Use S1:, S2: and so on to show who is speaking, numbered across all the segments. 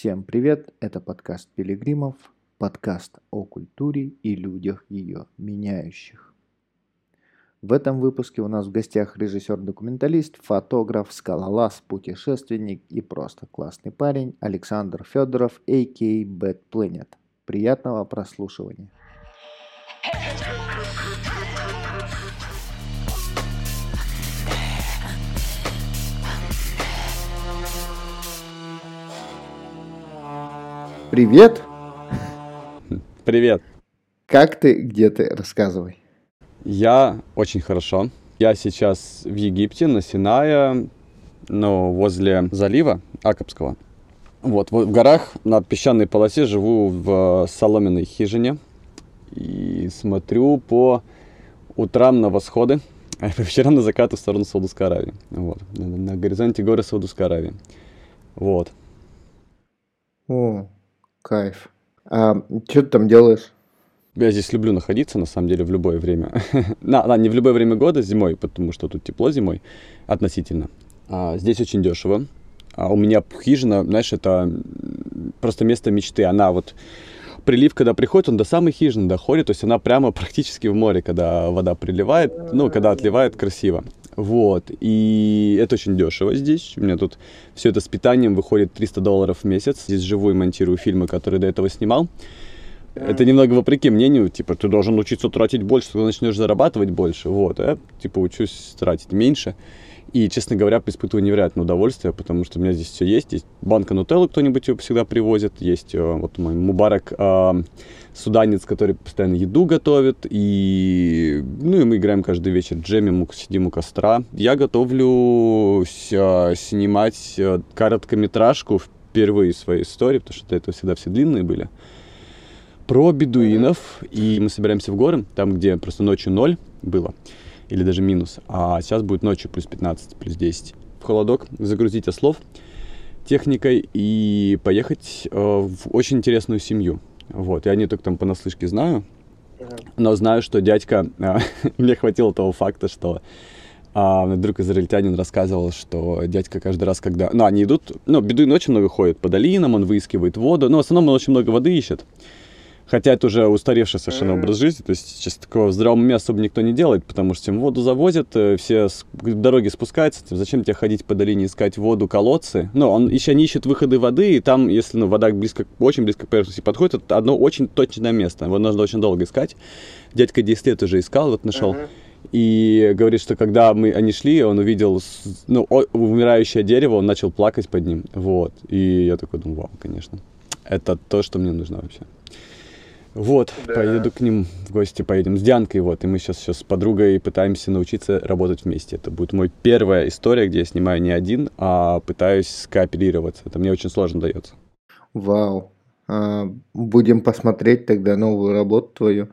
S1: Всем привет, это подкаст Пилигримов, подкаст о культуре и людях ее меняющих. В этом выпуске у нас в гостях режиссер-документалист, фотограф, скалолаз, путешественник и просто классный парень Александр Федоров, а.к.а. Bad Planet. Приятного прослушивания. Привет.
S2: Привет.
S1: Как ты, где ты? Рассказывай.
S2: Я очень хорошо. Я сейчас в Египте, на Синае, но возле залива Акапского. Вот, в горах на песчаной полосе живу в соломенной хижине и смотрю по утрам на восходы, а по вечерам на закаты в сторону Саудовской Аравии. Вот, на, на горизонте горы Саудовской Аравии. Вот.
S1: О, Кайф. А что ты там делаешь?
S2: Я здесь люблю находиться, на самом деле, в любое время. на, не в любое время года, зимой, потому что тут тепло зимой относительно. А, здесь очень дешево. А у меня хижина, знаешь, это просто место мечты. Она вот прилив, когда приходит, он до самой хижины доходит, то есть она прямо практически в море, когда вода приливает, ну, когда отливает, красиво. Вот, и это очень дешево здесь. У меня тут все это с питанием выходит 300 долларов в месяц. Здесь живу и монтирую фильмы, которые до этого снимал. Это немного вопреки мнению, типа, ты должен учиться тратить больше, ты начнешь зарабатывать больше. Вот, а я, типа, учусь тратить меньше. И, честно говоря, испытываю невероятное удовольствие, потому что у меня здесь все есть. Есть банка нутеллы, кто-нибудь ее всегда привозит. Есть э, вот мой Мубарак э, суданец, который постоянно еду готовит. И, ну, и мы играем каждый вечер джемим, сидим у костра. Я готовлю э, снимать э, короткометражку впервые в своей истории, потому что до этого всегда все длинные были. Про бедуинов. И мы собираемся в горы, там, где просто ночью ноль было или даже минус. А сейчас будет ночью плюс 15, плюс 10. В холодок загрузить ослов техникой и поехать э, в очень интересную семью. Вот, я не только там понаслышке знаю, но знаю, что дядька... Э, мне хватило того факта, что а, мой друг израильтянин рассказывал, что дядька каждый раз, когда... Ну, они идут... Ну, бедуин очень много ходит по долинам, он выискивает воду, но в основном он очень много воды ищет. Хотя это уже устаревший совершенно образ жизни, то есть сейчас такого в здравом уме особо никто не делает, потому что им воду завозят, э, все дороги спускаются, зачем тебе ходить по долине искать воду, колодцы? Ну, он еще не ищет выходы воды, и там, если ну, вода близко, очень близко к поверхности подходит, это одно очень точное место, его нужно очень долго искать. Дядька 10 лет уже искал, вот нашел. И говорит, что когда мы, они шли, он увидел ну, умирающее дерево, он начал плакать под ним. Вот. И я такой думаю, вау, конечно. Это то, что мне нужно вообще. Вот, да. поеду к ним в гости, поедем с Дианкой, вот, и мы сейчас, сейчас с подругой пытаемся научиться работать вместе. Это будет мой первая история, где я снимаю не один, а пытаюсь скооперироваться. Это мне очень сложно дается.
S1: Вау. А, будем посмотреть тогда новую работу твою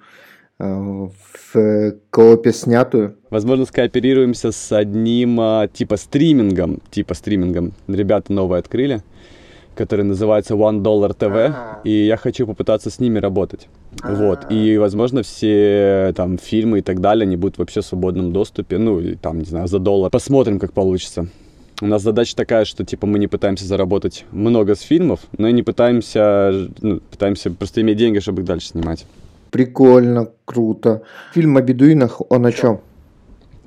S1: а, в коопе снятую.
S2: Возможно, скооперируемся с одним а, типа стримингом, типа стримингом. Ребята новые открыли который называется One Dollar TV, и я хочу попытаться с ними работать. Вот, и, возможно, все там фильмы и так далее, они будут вообще в свободном доступе, ну, или там, не знаю, за доллар. Посмотрим, как получится. У нас задача такая, что, типа, мы не пытаемся заработать много с фильмов, но и не пытаемся, ну, пытаемся просто иметь деньги, чтобы их дальше снимать.
S1: Прикольно, круто. Фильм о бедуинах, он о чем?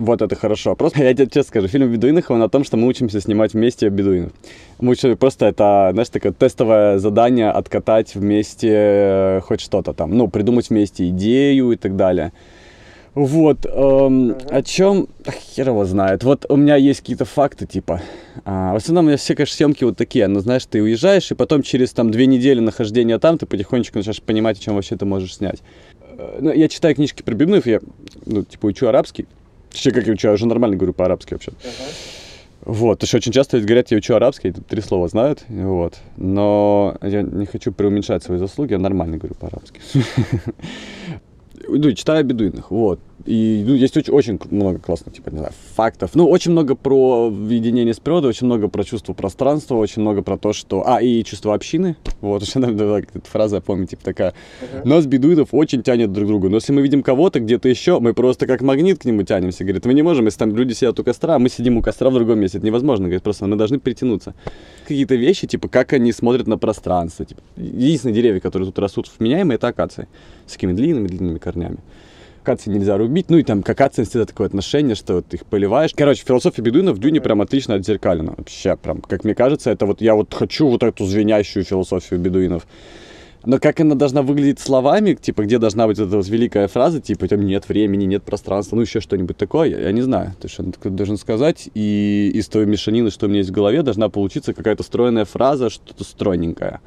S2: Вот это хорошо. Просто я тебе честно скажу, фильм о бедуинах, он о том, что мы учимся снимать вместе бедуинов. Мы учим, просто это, знаешь, такое тестовое задание откатать вместе э, хоть что-то там. Ну, придумать вместе идею и так далее. Вот, эм, о чем хер его знает. Вот у меня есть какие-то факты, типа. А, в основном у меня все, конечно, съемки вот такие. Ну, знаешь, ты уезжаешь, и потом через там две недели нахождения там ты потихонечку начинаешь понимать, о чем вообще ты можешь снять. Э, ну, я читаю книжки про бедуинов, я, ну, типа, учу арабский. Точнее, как я учу, я уже нормально говорю по-арабски вообще. Uh-huh. Вот, что очень часто говорят, я учу арабский, три слова знают, вот. Но я не хочу преуменьшать свои заслуги, я нормально говорю по-арабски. Ну, читаю о бедуинах, вот. И ну, есть очень, очень много классных, типа, не знаю, фактов. Ну, очень много про единение с природой, очень много про чувство пространства, очень много про то, что... А, и чувство общины. Вот, еще надо фраза, я помню, типа такая. Нас, бедуинов, очень тянет друг к другу. Но если мы видим кого-то где-то еще, мы просто как магнит к нему тянемся. Говорит, мы не можем, если там люди сидят у костра, а мы сидим у костра в другом месте. Это невозможно. Говорит, просто мы должны притянуться. Какие-то вещи, типа, как они смотрят на пространство. Типа, единственные деревья, которые тут растут вменяемые, это акации. С такими длинными-длинными корнями акации нельзя рубить, ну и там к акациям всегда такое отношение, что вот их поливаешь. Короче, философия бедуина в Дюне прям отлично отзеркалена. Вообще, прям, как мне кажется, это вот я вот хочу вот эту звенящую философию бедуинов. Но как она должна выглядеть словами, типа, где должна быть эта вот великая фраза, типа, там нет времени, нет пространства, ну еще что-нибудь такое, я, я не знаю. То есть он должен сказать, и из той мешанины, что у меня есть в голове, должна получиться какая-то стройная фраза, что-то стройненькое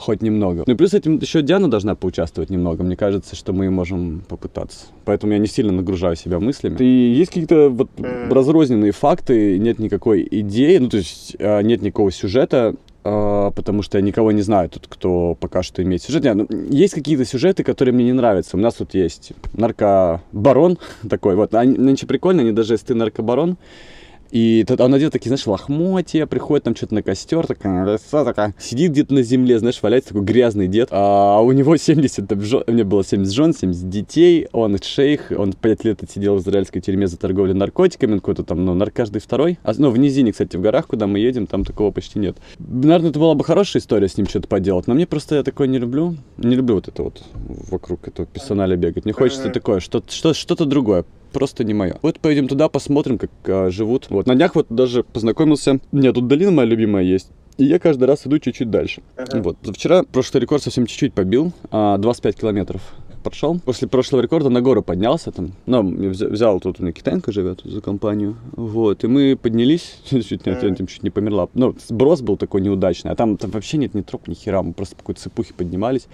S2: хоть немного. Ну и плюс этим еще Диана должна поучаствовать немного. Мне кажется, что мы можем попытаться. Поэтому я не сильно нагружаю себя мыслями. И есть какие-то вот разрозненные факты, нет никакой идеи, ну то есть а, нет никакого сюжета, а, потому что я никого не знаю тут, кто пока что имеет сюжет. Нет, ну, есть какие-то сюжеты, которые мне не нравятся. У нас тут есть наркобарон такой, вот, они нынче прикольно, они даже если ты наркобарон, и тут он одет такие, знаешь, лохмотья, приходит там что-то на костер, такая, такая, сидит где-то на земле, знаешь, валяется такой грязный дед. А у него 70, там, жен, у меня было 70 жен, 70 детей, он шейх, он 5 лет отсидел в израильской тюрьме за торговлю наркотиками, какой-то там, ну, нар каждый второй. А, ну, в низине, кстати, в горах, куда мы едем, там такого почти нет. Наверное, это была бы хорошая история с ним что-то поделать, но мне просто я такое не люблю. Не люблю вот это вот вокруг этого персонали бегать. Мне хочется такое, что-то что, что другое просто не мое. Вот поедем туда, посмотрим, как а, живут. Вот на днях вот даже познакомился. У меня тут долина моя любимая есть. И я каждый раз иду чуть-чуть дальше. Ага. Вот. Вчера прошлый рекорд совсем чуть-чуть побил. А, 25 километров прошел. После прошлого рекорда на гору поднялся там. Ну, взял тут у меня китайка живет за компанию. Вот. И мы поднялись. Чуть не, ага. чуть не померла. Ну, сброс был такой неудачный. А там, там вообще нет ни троп, ни хера. Мы просто по какой-то цепухе поднимались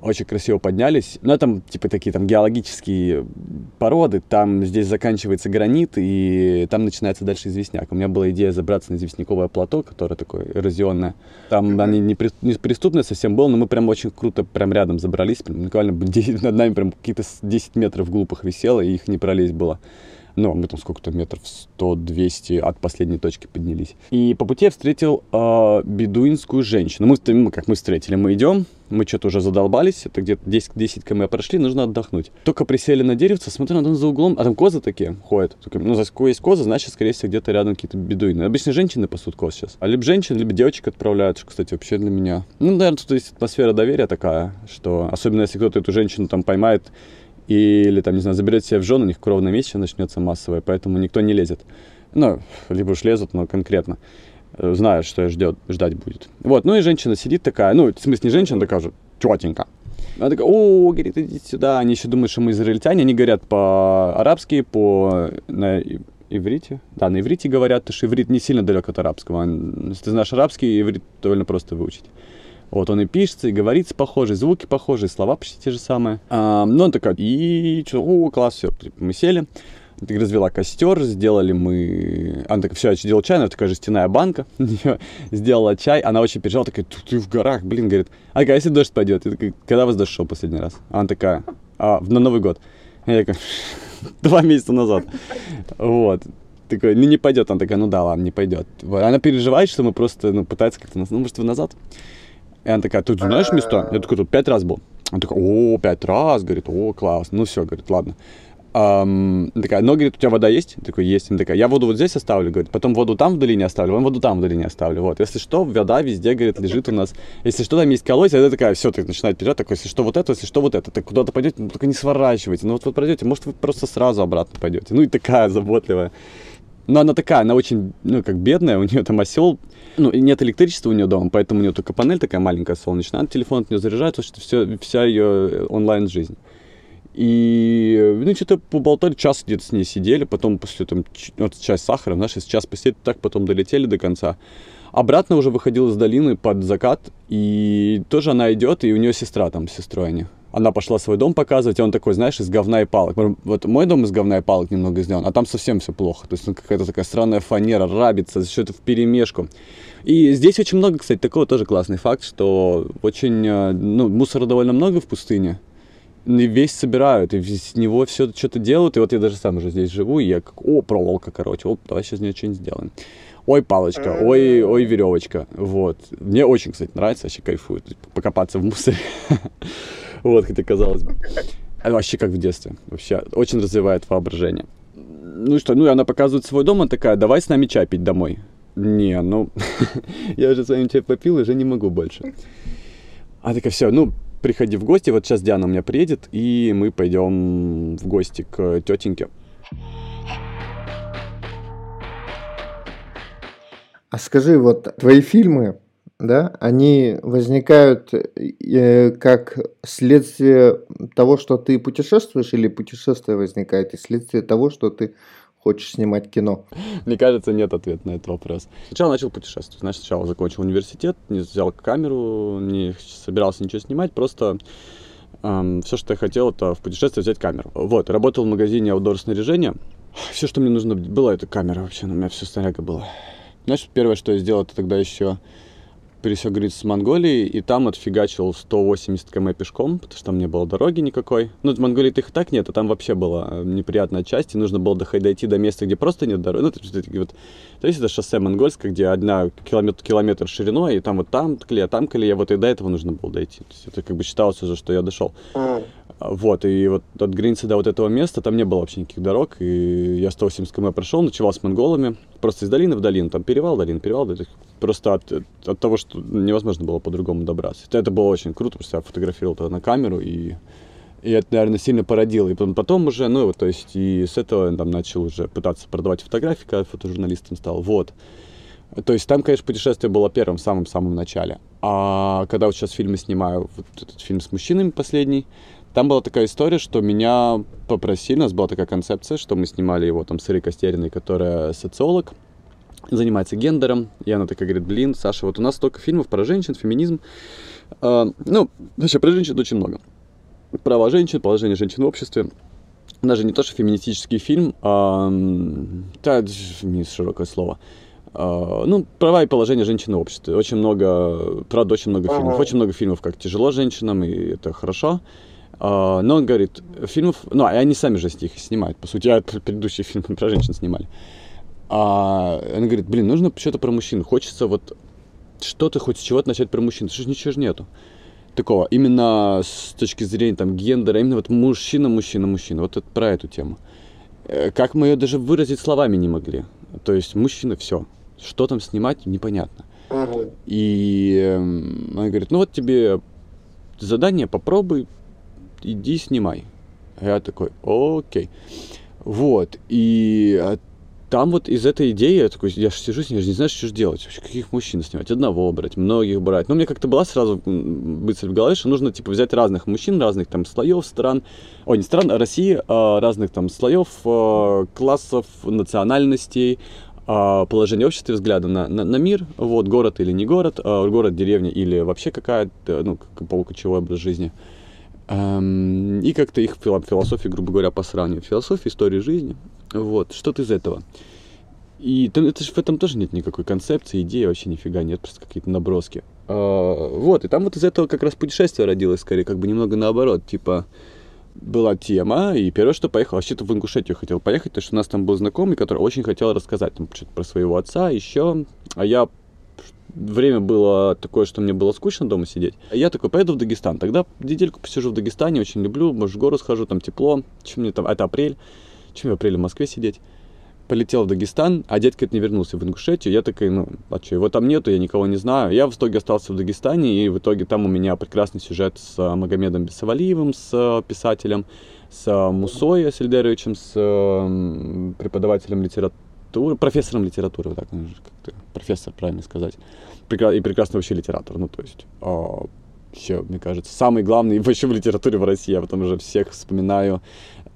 S2: очень красиво поднялись. Но там, типа, такие там геологические породы, там здесь заканчивается гранит, и там начинается дальше известняк. У меня была идея забраться на известняковое плато, которое такое эрозионное. Там они не, при, не преступные совсем было, но мы прям очень круто прям рядом забрались. Прям буквально над нами прям какие-то 10 метров глупых висело, и их не пролезть было. Ну, мы там сколько-то метров 100-200 от последней точки поднялись. И по пути я встретил э, бедуинскую женщину. Мы, как мы встретили, мы идем, мы что-то уже задолбались, это где-то 10, 10 км прошли, нужно отдохнуть. Только присели на деревце, смотрю, надо за углом, а там козы такие ходят. Ну, за есть козы, значит, скорее всего, где-то рядом какие-то бедуины. Обычно женщины пасут коз сейчас. А либо женщин, либо девочек отправляют, что, кстати, вообще для меня. Ну, наверное, тут есть атмосфера доверия такая, что особенно если кто-то эту женщину там поймает, или, там, не знаю, заберет себе в жены, у них кровная месть начнется массовая, поэтому никто не лезет. Ну, либо уж лезут, но конкретно э, знают, что ждет, ждать будет. Вот, ну и женщина сидит такая, ну, в смысле, не женщина, такая же тетенька. Она такая, о, говорит, иди сюда. Они еще думают, что мы израильтяне. Они говорят по-арабски, по на иврите. Да, на иврите говорят, потому что иврит не сильно далек от арабского. Если ты знаешь арабский, иврит довольно просто выучить. Вот он и пишется, и говорится похожие, звуки похожие, слова почти те же самые. А, ну, он такой, и что, о, класс, все, мы сели. Развела костер, сделали мы... Она такая, все, я сделал чай, она такая жестяная банка, сделала чай, она очень переживала, такая, ты в горах, блин, говорит, а если дождь пойдет? Я такая, когда вас дождь шел последний раз? Она такая, а, на Новый год. Я такая, два месяца назад. Вот такой, ну не пойдет. Она такая, ну да, ладно, не пойдет. Она переживает, что мы просто, ну, пытается как-то, ну, может, вы назад? И она такая, ты знаешь места? Я такой, тут пять раз был. Она такая, о, пять раз, говорит, о, класс. Ну все, говорит, ладно. Um, такая, ну, говорит, у тебя вода есть? Я такой, есть. Она такая, я воду вот здесь оставлю, говорит, потом воду там в долине оставлю, потом воду там в долине оставлю. Вот, если что, вода везде, говорит, лежит у нас. Если что, там есть колодец, это такая, все, ты начинает вперед, такой, если что, вот это, если что, вот это. Так куда-то пойдете, ну, только не сворачивайте. Ну, вот вы пройдете, может, вы просто сразу обратно пойдете. Ну, и такая заботливая. Но она такая, она очень, ну, как бедная, у нее там осел, ну, нет электричества у нее дома, поэтому у нее только панель такая маленькая солнечная, она телефон от нее заряжается, что все, вся ее онлайн-жизнь. И, ну, что-то поболтали, час где-то с ней сидели, потом после там, вот, часть сахара, знаешь, час посидели, так потом долетели до конца. Обратно уже выходил из долины под закат, и тоже она идет, и у нее сестра там, с сестрой они она пошла свой дом показывать, и он такой, знаешь, из говна и палок. Вот мой дом из говна и палок немного сделан, а там совсем все плохо. То есть ну, какая-то такая странная фанера, рабится, все это в перемешку. И здесь очень много, кстати, такого тоже классный факт, что очень, э, ну, мусора довольно много в пустыне. весь собирают, и с него все что-то делают, и вот я даже сам уже здесь живу, и я как, о, проволока, короче, оп, давай сейчас из нее что-нибудь сделаем. Ой, палочка, ой, ой, веревочка, вот. Мне очень, кстати, нравится, вообще кайфую, покопаться в мусоре. Вот, хотя казалось бы. А вообще как в детстве, вообще очень развивает воображение. Ну что, ну и она показывает свой дом, она такая, давай с нами чай пить домой. Не, ну, я уже с вами чай попил, уже не могу больше. А такая, все, ну, приходи в гости. Вот сейчас Диана у меня приедет, и мы пойдем в гости к тетеньке.
S1: А скажи, вот твои фильмы, да, они возникают э, как следствие того, что ты путешествуешь, или путешествие возникает и следствие того, что ты хочешь снимать кино?
S2: Мне кажется, нет ответа на этот вопрос. Сначала начал путешествовать. Значит, сначала закончил университет, не взял камеру, не собирался ничего снимать, просто эм, все, что я хотел, это в путешествии взять камеру. Вот, работал в магазине outdoor снаряжения. Все, что мне нужно было, это камера вообще, у меня все снаряга было. Значит, первое, что я сделал, это тогда еще пересек границу с Монголией, и там отфигачил 180 км пешком, потому что там не было дороги никакой. Ну, в Монголии их и так нет, а там вообще была э, неприятная часть, и нужно было дойти до места, где просто нет дороги. Ну, то, есть, вот, то есть это шоссе монгольское, где одна километр, километр шириной, и там вот там колея, там колея, вот и до этого нужно было дойти. То есть это как бы считалось уже, что я дошел. Вот, и вот от границы до вот этого места там не было вообще никаких дорог, и я 180 км прошел, ночевал с монголами, просто из долины в долину, там перевал, долина, перевал, просто от, от того, что невозможно было по-другому добраться. Это, было очень круто, что я фотографировал это на камеру, и, и это, наверное, сильно породило. И потом, потом уже, ну, вот, то есть, и с этого я там начал уже пытаться продавать фотографии, когда фотожурналистом стал, вот. То есть там, конечно, путешествие было первым, в самом-самом начале. А когда вот сейчас фильмы снимаю, вот этот фильм с мужчинами последний, там была такая история, что меня попросили, у нас была такая концепция, что мы снимали его там с Ирой Костериной, которая социолог, занимается гендером, и она такая говорит, блин, Саша, вот у нас столько фильмов про женщин, феминизм, э, ну, вообще про женщин очень много. Права женщин, положение женщин в обществе, даже не то, что феминистический фильм, а, да, не широкое слово, а, ну, права и положение женщин в обществе. Очень много, правда, очень много фильмов. Очень много фильмов, как тяжело женщинам, и это хорошо. Uh, но он говорит, фильмов, ну, они сами же их снимают, по сути, а предыдущие фильмы про женщин снимали. А он говорит, блин, нужно что-то про мужчин, хочется вот что-то хоть с чего-то начать про мужчин, ж ничего же нету такого, именно с точки зрения там гендера, именно вот мужчина, мужчина, мужчина, вот это про эту тему. Э, как мы ее даже выразить словами не могли. То есть мужчина, все. Что там снимать, непонятно. И э, он говорит, ну вот тебе задание, попробуй, иди снимай. Я такой, окей. Вот, и а, там вот из этой идеи, я такой, я же сижу, я же не знаю, что же делать, вообще, каких мужчин снимать, одного брать, многих брать. Но мне как-то была сразу мысль в голове, что нужно, типа, взять разных мужчин, разных там слоев стран, о, не стран, а России, а, разных там слоев, а, классов, национальностей, положение общества, взгляда на, на, на мир, вот, город или не город, город, деревня или вообще какая-то, ну, полукочевой образ жизни. Эм, и как-то их философии, грубо говоря, по сравнению. Философия, история жизни. Вот, что-то из этого. И там, это же в этом тоже нет никакой концепции, идеи вообще нифига нет, просто какие-то наброски. А, вот, и там вот из этого как раз путешествие родилось, скорее, как бы немного наоборот, типа, была тема, и первое, что поехал, вообще-то в Ингушетию хотел поехать, потому что у нас там был знакомый, который очень хотел рассказать там что-то про своего отца, еще, а я время было такое, что мне было скучно дома сидеть. Я такой, поеду в Дагестан. Тогда недельку посижу в Дагестане, очень люблю, может, в гору схожу, там тепло. Чем мне там, это апрель, чем в апреле в Москве сидеть. Полетел в Дагестан, а дядька не вернулся в Ингушетию. Я такой, ну, а что, его там нету, я никого не знаю. Я в итоге остался в Дагестане, и в итоге там у меня прекрасный сюжет с э, Магомедом Бесавалиевым, с э, писателем, с э, Мусой Асельдеровичем, с преподавателем литературы литературы, профессором литературы, вот так, как профессор, правильно сказать, и прекрасный вообще литератор, ну, то есть, а, все, мне кажется, самый главный вообще в литературе в России, я потом уже всех вспоминаю,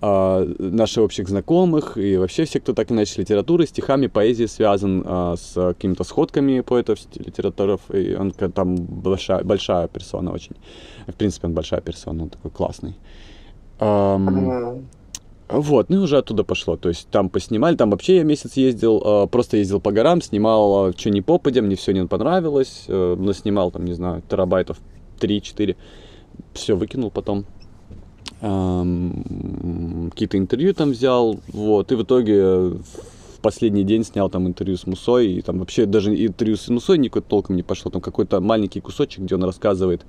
S2: а, наших общих знакомых, и вообще все, кто так иначе литературой, стихами, поэзией связан, а, с какими-то сходками поэтов, литераторов, и он там большая, большая персона очень, в принципе, он большая персона, он такой классный. Um, вот, ну и уже оттуда пошло. То есть там поснимали, там вообще я месяц ездил, э, просто ездил по горам, снимал, э, что не попадя, мне все не понравилось, э, но снимал там, не знаю, терабайтов 3-4, все выкинул потом. какие-то интервью там взял, вот, и в итоге в последний день снял там интервью с Мусой, и там вообще даже интервью с Мусой никакой толком не пошло, там какой-то маленький кусочек, где он рассказывает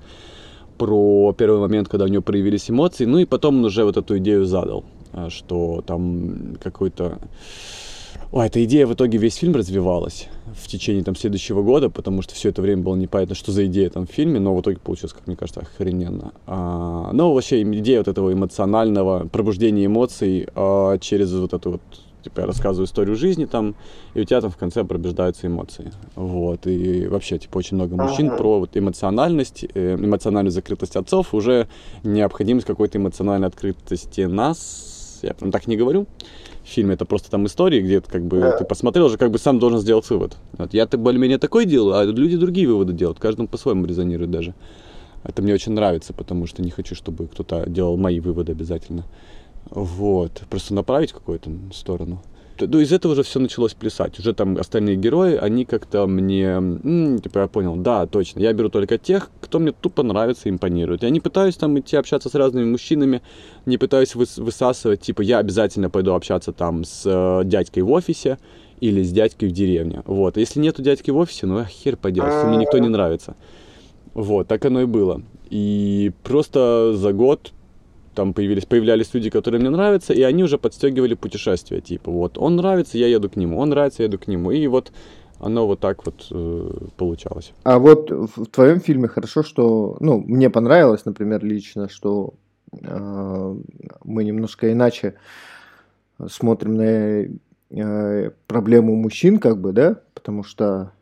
S2: про первый момент, когда у него проявились эмоции, ну и потом он уже вот эту идею задал, э, что там какой-то Ой, эта идея в итоге весь фильм развивалась в течение там следующего года, потому что все это время было непонятно, что за идея там в фильме, но в итоге получилось, как мне кажется, охрененно. А, но вообще идея вот этого эмоционального пробуждения эмоций а, через вот эту вот типа я рассказываю историю жизни там, и у тебя там в конце пробуждаются эмоции. Вот, и вообще, типа, очень много мужчин ага. про вот эмоциональность, э, эмоциональную закрытость отцов, уже необходимость какой-то эмоциональной открытости нас, я прям так не говорю, фильме, это просто там истории, где как бы да. ты посмотрел уже, как бы сам должен сделать вывод. Вот я-то более-менее такой делаю, а люди другие выводы делают, каждому по-своему резонирует даже. Это мне очень нравится, потому что не хочу, чтобы кто-то делал мои выводы обязательно. Вот, просто направить в какую-то сторону ну, из этого уже все началось плясать. Уже там остальные герои, они как-то мне, м-м, типа, я понял, да, точно, я беру только тех, кто мне тупо нравится, импонирует. Я не пытаюсь там идти общаться с разными мужчинами, не пытаюсь выс- высасывать, типа, я обязательно пойду общаться там с э, дядькой в офисе или с дядькой в деревне. Вот, если нету дядьки в офисе, ну, хер поделать, мне никто не нравится. Вот, так оно и было. И просто за год там появились, появлялись люди, которые мне нравятся, и они уже подстегивали путешествия, типа, вот, он нравится, я еду к нему, он нравится, я еду к нему, и вот оно вот так вот э, получалось.
S1: А вот в твоем фильме хорошо, что, ну, мне понравилось, например, лично, что э, мы немножко иначе смотрим на э, проблему мужчин, как бы, да, потому что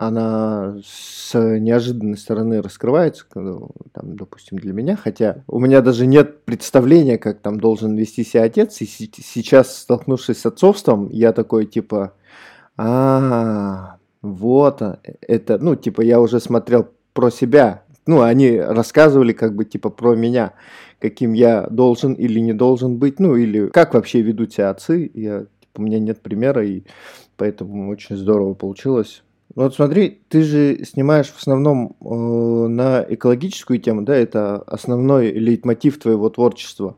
S1: она с неожиданной стороны раскрывается, там, допустим, для меня, хотя у меня даже нет представления, как там должен вести себя отец, и сейчас, столкнувшись с отцовством, я такой, типа, а, вот, это, ну, типа, я уже смотрел про себя, ну, они рассказывали как бы, типа, про меня, каким я должен или не должен быть, ну, или как вообще ведут себя отцы, я, типа, у меня нет примера, и поэтому очень здорово получилось. Вот смотри, ты же снимаешь в основном э, на экологическую тему, да? Это основной лейтмотив твоего творчества.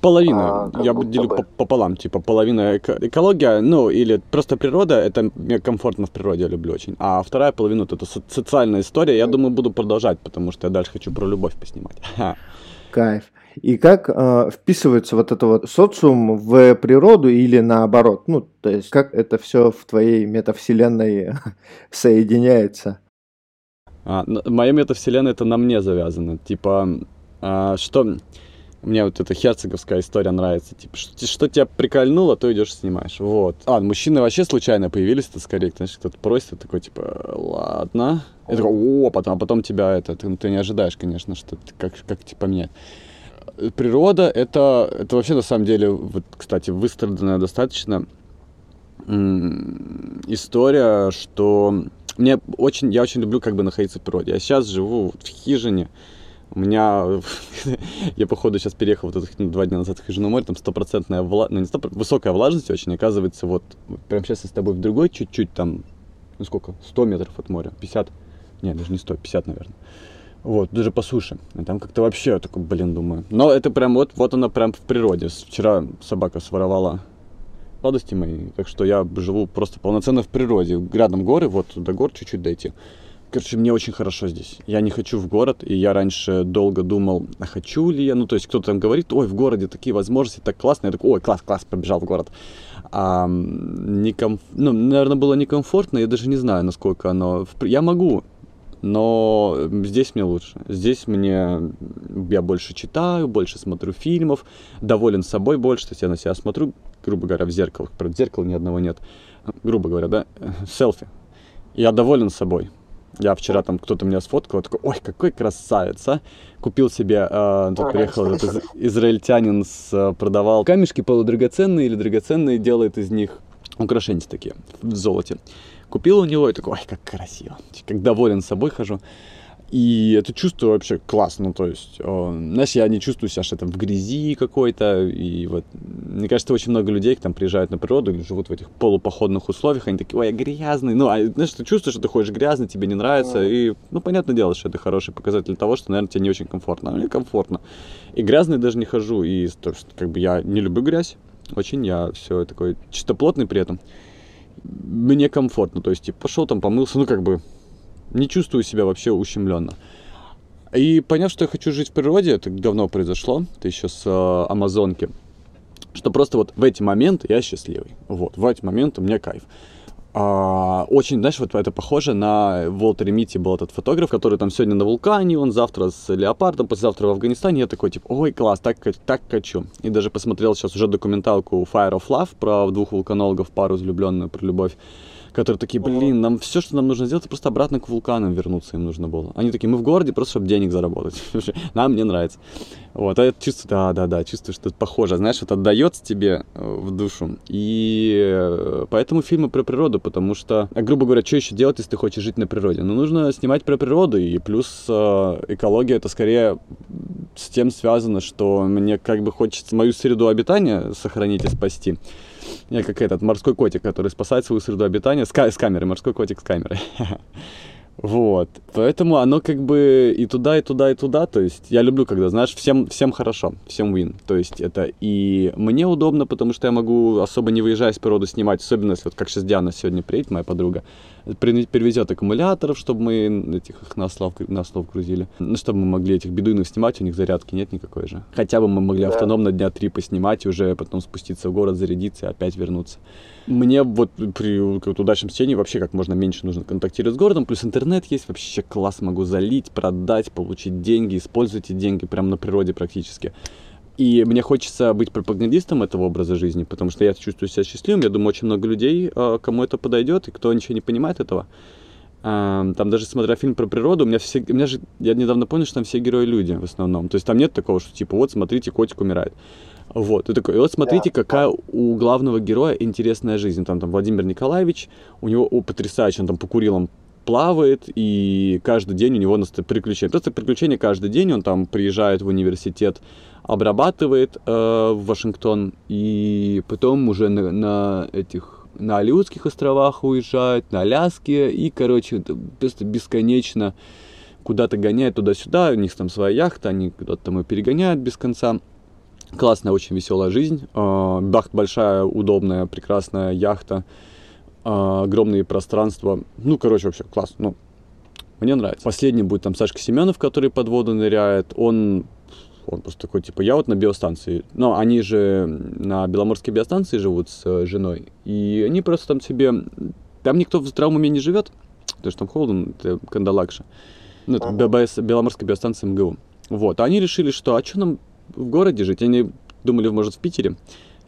S2: Половина. А, я бы делю по пополам. Типа половина эко экология, ну или просто природа. Это мне комфортно в природе, я люблю очень. А вторая половина вот это со социальная история. Я думаю, буду продолжать, потому что я дальше хочу про любовь поснимать.
S1: Кайф. И как э, вписывается вот это вот социум в природу или наоборот? Ну, то есть как это все в твоей метавселенной соединяется?
S2: А, моя метавселенная это на мне завязано. Типа, а, что... Мне вот эта херцеговская история нравится. Типа, что, что тебя прикольнуло, то идешь снимаешь. Вот. А, мужчины вообще случайно появились, это скорее, знаешь, кто-то просит, такой, типа, ладно. Я такой, о, потом, а потом тебя это, ты, ты не ожидаешь, конечно, что как, как типа поменять природа это, это вообще на самом деле, вот, кстати, выстраданная достаточно история, что мне очень, я очень люблю как бы находиться в природе. Я сейчас живу в хижине, у меня, я походу сейчас переехал вот это, два дня назад в хижину море, там стопроцентная влажность, ну не 100%, высокая влажность очень, оказывается, вот прям сейчас я с тобой в другой чуть-чуть там, ну сколько, 100 метров от моря, 50, нет, даже не 100, 50, наверное. Вот, даже по суше. И там как-то вообще такой, блин, думаю. Но это прям вот, вот она прям в природе. Вчера собака своровала радости мои. Так что я живу просто полноценно в природе. Рядом горы, вот до гор чуть-чуть дойти. Короче, мне очень хорошо здесь. Я не хочу в город, и я раньше долго думал, а хочу ли я. Ну, то есть кто-то там говорит, ой, в городе такие возможности, так классно. Я такой, ой, класс, класс, побежал в город. А, некомф... Ну, наверное, было некомфортно, я даже не знаю, насколько оно... Я могу но здесь мне лучше. Здесь мне я больше читаю, больше смотрю фильмов, доволен собой больше, то есть я на себя смотрю, грубо говоря, в зеркало. Правда, зеркала ни одного нет. Грубо говоря, да, селфи. Я доволен собой. Я вчера там кто-то меня сфоткал, такой, ой, какой красавец, а! Купил себе, э, тут приехал этот из, израильтянин, с, э, продавал камешки полудрагоценные или драгоценные, делает из них украшения такие в золоте. Купил у него и такой, ой, как красиво. Как доволен собой хожу. И это чувство вообще классно, ну, то есть, э, знаешь, я не чувствую себя, что там в грязи какой-то, и вот, мне кажется, очень много людей, там приезжают на природу или живут в этих полупоходных условиях, они такие, ой, я грязный, ну, а, знаешь, ты чувствуешь, что ты ходишь грязный, тебе не нравится, и, ну, понятное дело, что это хороший показатель того, что, наверное, тебе не очень комфортно, а мне комфортно, и грязный даже не хожу, и, то, что, как бы, я не люблю грязь, очень, я все такой чистоплотный при этом, мне комфортно, то есть, типа, пошел там, помылся, ну, как бы, не чувствую себя вообще ущемленно. И поняв, что я хочу жить в природе, это давно произошло, это еще с э, Амазонки, что просто вот в эти моменты я счастливый. Вот, в эти моменты меня кайф. А, очень, знаешь, вот это похоже на Волтер Мити был этот фотограф, который там сегодня на вулкане, он завтра с леопардом, послезавтра в Афганистане. Я такой, типа, ой, класс, так, так хочу. И даже посмотрел сейчас уже документалку Fire of Love про двух вулканологов, пару влюбленную, про любовь которые такие, блин, нам все, что нам нужно сделать, это просто обратно к вулканам вернуться им нужно было. Они такие, мы в городе просто, чтобы денег заработать. нам не нравится. Вот, а это чувство, да, да, да, чувствую, что это похоже. Знаешь, это отдается тебе э, в душу. И э, поэтому фильмы про природу, потому что, э, грубо говоря, что еще делать, если ты хочешь жить на природе? Ну, нужно снимать про природу, и плюс экология это скорее с тем связано, что мне как бы хочется мою среду обитания сохранить и спасти. Я как этот морской котик, который спасает свою среду обитания с, с камеры, морской котик с камерой. Вот. Поэтому оно как бы и туда, и туда, и туда. То есть я люблю, когда, знаешь, всем, всем хорошо, всем win. То есть это и мне удобно, потому что я могу особо не выезжая с природы снимать, особенно если вот как сейчас Диана сегодня приедет, моя подруга, привезет аккумуляторов, чтобы мы этих их на ослов, на ослов грузили. Ну, чтобы мы могли этих бедуинов снимать, у них зарядки нет никакой же. Хотя бы мы могли автономно дня три поснимать и уже потом спуститься в город, зарядиться и опять вернуться. Мне вот при вот, удачном чтении вообще как можно меньше нужно контактировать с городом, плюс интернет есть, вообще класс могу залить, продать, получить деньги, использовать эти деньги прямо на природе практически. И мне хочется быть пропагандистом этого образа жизни, потому что я чувствую себя счастливым. Я думаю, очень много людей, а, кому это подойдет, и кто ничего не понимает этого. А, там даже смотря фильм про природу, у меня все, у меня же, я недавно понял, что там все герои люди в основном. То есть там нет такого, что типа, вот смотрите, котик умирает. Вот, и такой, и вот смотрите, да. какая у главного героя интересная жизнь. Там, там Владимир Николаевич, у него о, потрясающе, он там по Курилам плавает, и каждый день у него приключения. Просто приключения каждый день, он там приезжает в университет, обрабатывает э, в Вашингтон, и потом уже на, на этих на Алиутских островах уезжает, на Аляске, и, короче, просто бесконечно куда-то гоняет туда-сюда, у них там своя яхта, они куда-то там и перегоняют без конца. Классная, очень веселая жизнь. Бахт большая, удобная, прекрасная яхта. Огромные пространства. Ну, короче, вообще класс. Ну, мне нравится. Последний будет там Сашка Семенов, который под воду ныряет. Он он просто такой, типа, я вот на биостанции. Но они же на Беломорской биостанции живут с э, женой. И они просто там себе... Там никто в здравом уме не живет, потому что там холодно, это Кандалакша. Ну, это ББС, Беломорская биостанция МГУ. Вот. А они решили, что, а что нам в городе жить. Они думали, может, в Питере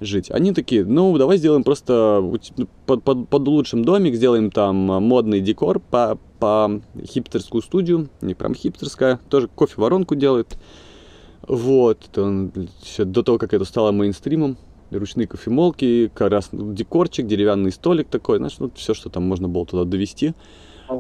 S2: жить. Они такие, ну, давай сделаем просто ну, под, под, под улучшим домик, сделаем там модный декор по, по хипстерскую студию. Не прям хипстерская, тоже кофе-воронку делает. Вот, он, до того, как это стало мейнстримом, ручные кофемолки, раз декорчик, деревянный столик такой, знаешь, ну, все, что там можно было туда довести.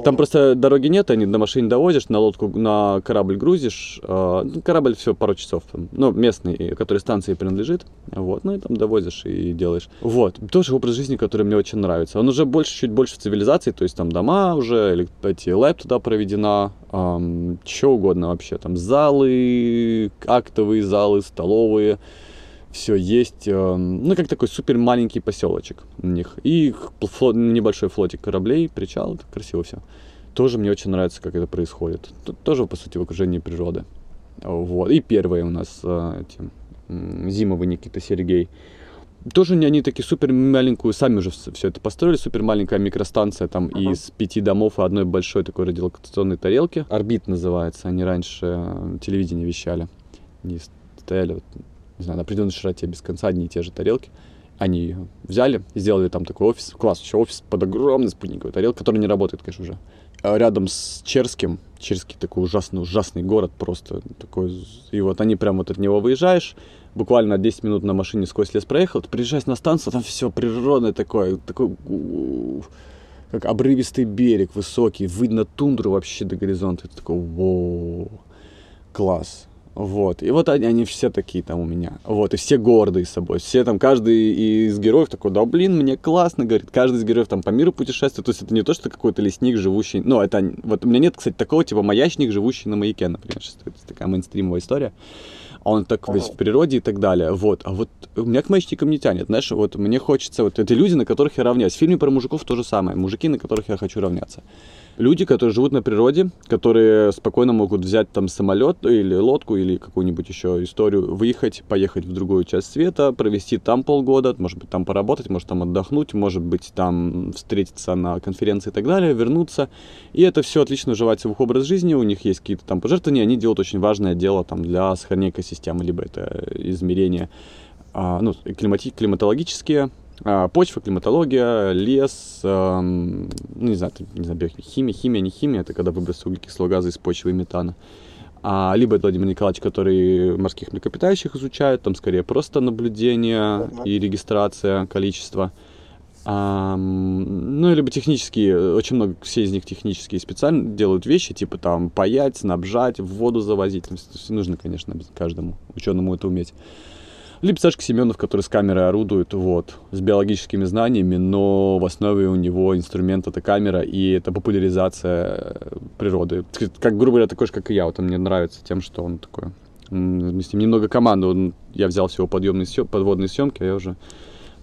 S2: Там просто дороги нет, они на машине довозишь, на лодку, на корабль грузишь. Э, корабль все пару часов, ну, местный, который станции принадлежит. Вот, ну и там довозишь и делаешь. Вот, тоже образ жизни, который мне очень нравится. Он уже больше, чуть больше цивилизации, то есть там дома уже, эти лайп туда проведена, эм, что угодно вообще. Там залы, актовые залы, столовые все есть, э, ну, как такой супер маленький поселочек у них. И флот, небольшой флотик кораблей, причал, красиво все. Тоже мне очень нравится, как это происходит. Тут тоже, по сути, в окружении природы. Вот. И первые у нас э, эти, Зимовый Никита Сергей. Тоже они такие супер маленькую, сами уже все это построили, супер маленькая микростанция там uh-huh. из пяти домов и одной большой такой радиолокационной тарелки. Орбит называется, они раньше э, телевидение вещали. Они стояли вот не знаю, на определенной широте без конца одни и те же тарелки. Они взяли, сделали там такой офис, класс, еще офис под огромной спутниковой тарелкой, который не работает, конечно, уже. А рядом с Черским, Черский такой ужасный, ужасный город просто такой. И вот они прям вот от него выезжаешь, буквально 10 минут на машине сквозь лес проехал, ты приезжаешь на станцию, там все природное такое, такое как обрывистый берег высокий, видно тундру вообще до горизонта. Это такой, воу, класс. Вот. И вот они, они все такие там у меня. Вот. И все гордые собой. Все там, каждый из героев такой, да блин, мне классно, говорит. Каждый из героев там по миру путешествует. То есть это не то, что какой-то лесник, живущий... Ну, это... Вот у меня нет, кстати, такого типа маячник, живущий на маяке, например. Это такая мейнстримовая история. А он так весь в природе и так далее. Вот. А вот у меня к маячникам не тянет. Знаешь, вот мне хочется... Вот это люди, на которых я равняюсь. В фильме про мужиков то же самое. Мужики, на которых я хочу равняться люди, которые живут на природе, которые спокойно могут взять там самолет или лодку или какую-нибудь еще историю, выехать, поехать в другую часть света, провести там полгода, может быть, там поработать, может там отдохнуть, может быть, там встретиться на конференции и так далее, вернуться. И это все отлично уживается в их образ жизни, у них есть какие-то там пожертвования, они делают очень важное дело там для сохранения экосистемы, либо это измерение а, ну, климати- климатологические почва, климатология, лес, ну, не знаю, не знаю, химия, химия, не химия, это когда выброс углекислого газа из почвы и метана. А, либо это Владимир Николаевич, который морских млекопитающих изучает, там скорее просто наблюдение и регистрация количества. А, ну, либо технические, очень много, все из них технические специально делают вещи, типа там паять, снабжать, в воду завозить. Нужно, конечно, каждому ученому это уметь. Либо Сашка Семенов, который с камерой орудует, вот, с биологическими знаниями, но в основе у него инструмент это камера, и это популяризация э, природы. Как, грубо говоря, такой же, как и я. Вот он мне нравится тем, что он такой... Мы с ним немного команды. Он, я взял всего подъемные съем, подводные съемки, а я уже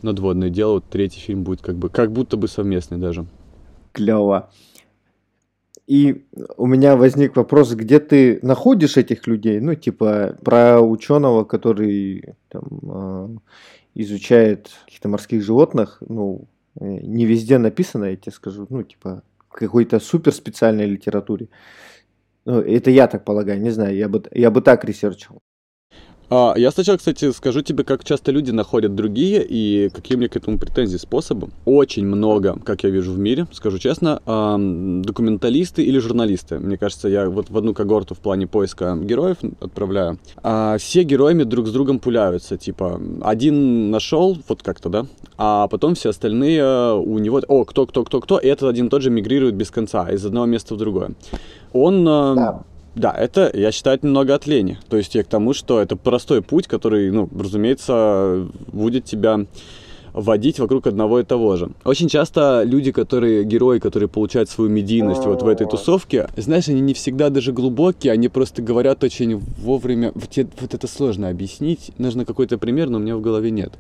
S2: надводные делал. Вот третий фильм будет как бы, как будто бы совместный даже.
S1: Клево. И у меня возник вопрос, где ты находишь этих людей? Ну, типа, про ученого, который там, э, изучает каких-то морских животных, ну, э, не везде написано, я тебе скажу, ну, типа, какой-то суперспециальной литературе. Ну, это я так полагаю, не знаю, я бы, я бы так ресерчил.
S2: А, я сначала, кстати, скажу тебе, как часто люди находят другие и какие у меня к этому претензии способы. Очень много, как я вижу в мире, скажу честно, документалисты или журналисты. Мне кажется, я вот в одну когорту в плане поиска героев отправляю. А все героями друг с другом пуляются. Типа, один нашел, вот как-то, да, а потом все остальные у него, о, кто, кто, кто, кто, этот один тот же мигрирует без конца из одного места в другое. Он... Да да, это, я считаю, немного от лени. То есть я к тому, что это простой путь, который, ну, разумеется, будет тебя водить вокруг одного и того же. Очень часто люди, которые, герои, которые получают свою медийность вот в этой тусовке, знаешь, они не всегда даже глубокие, они просто говорят очень вовремя. Вот это сложно объяснить, нужно какой-то пример, но у меня в голове нет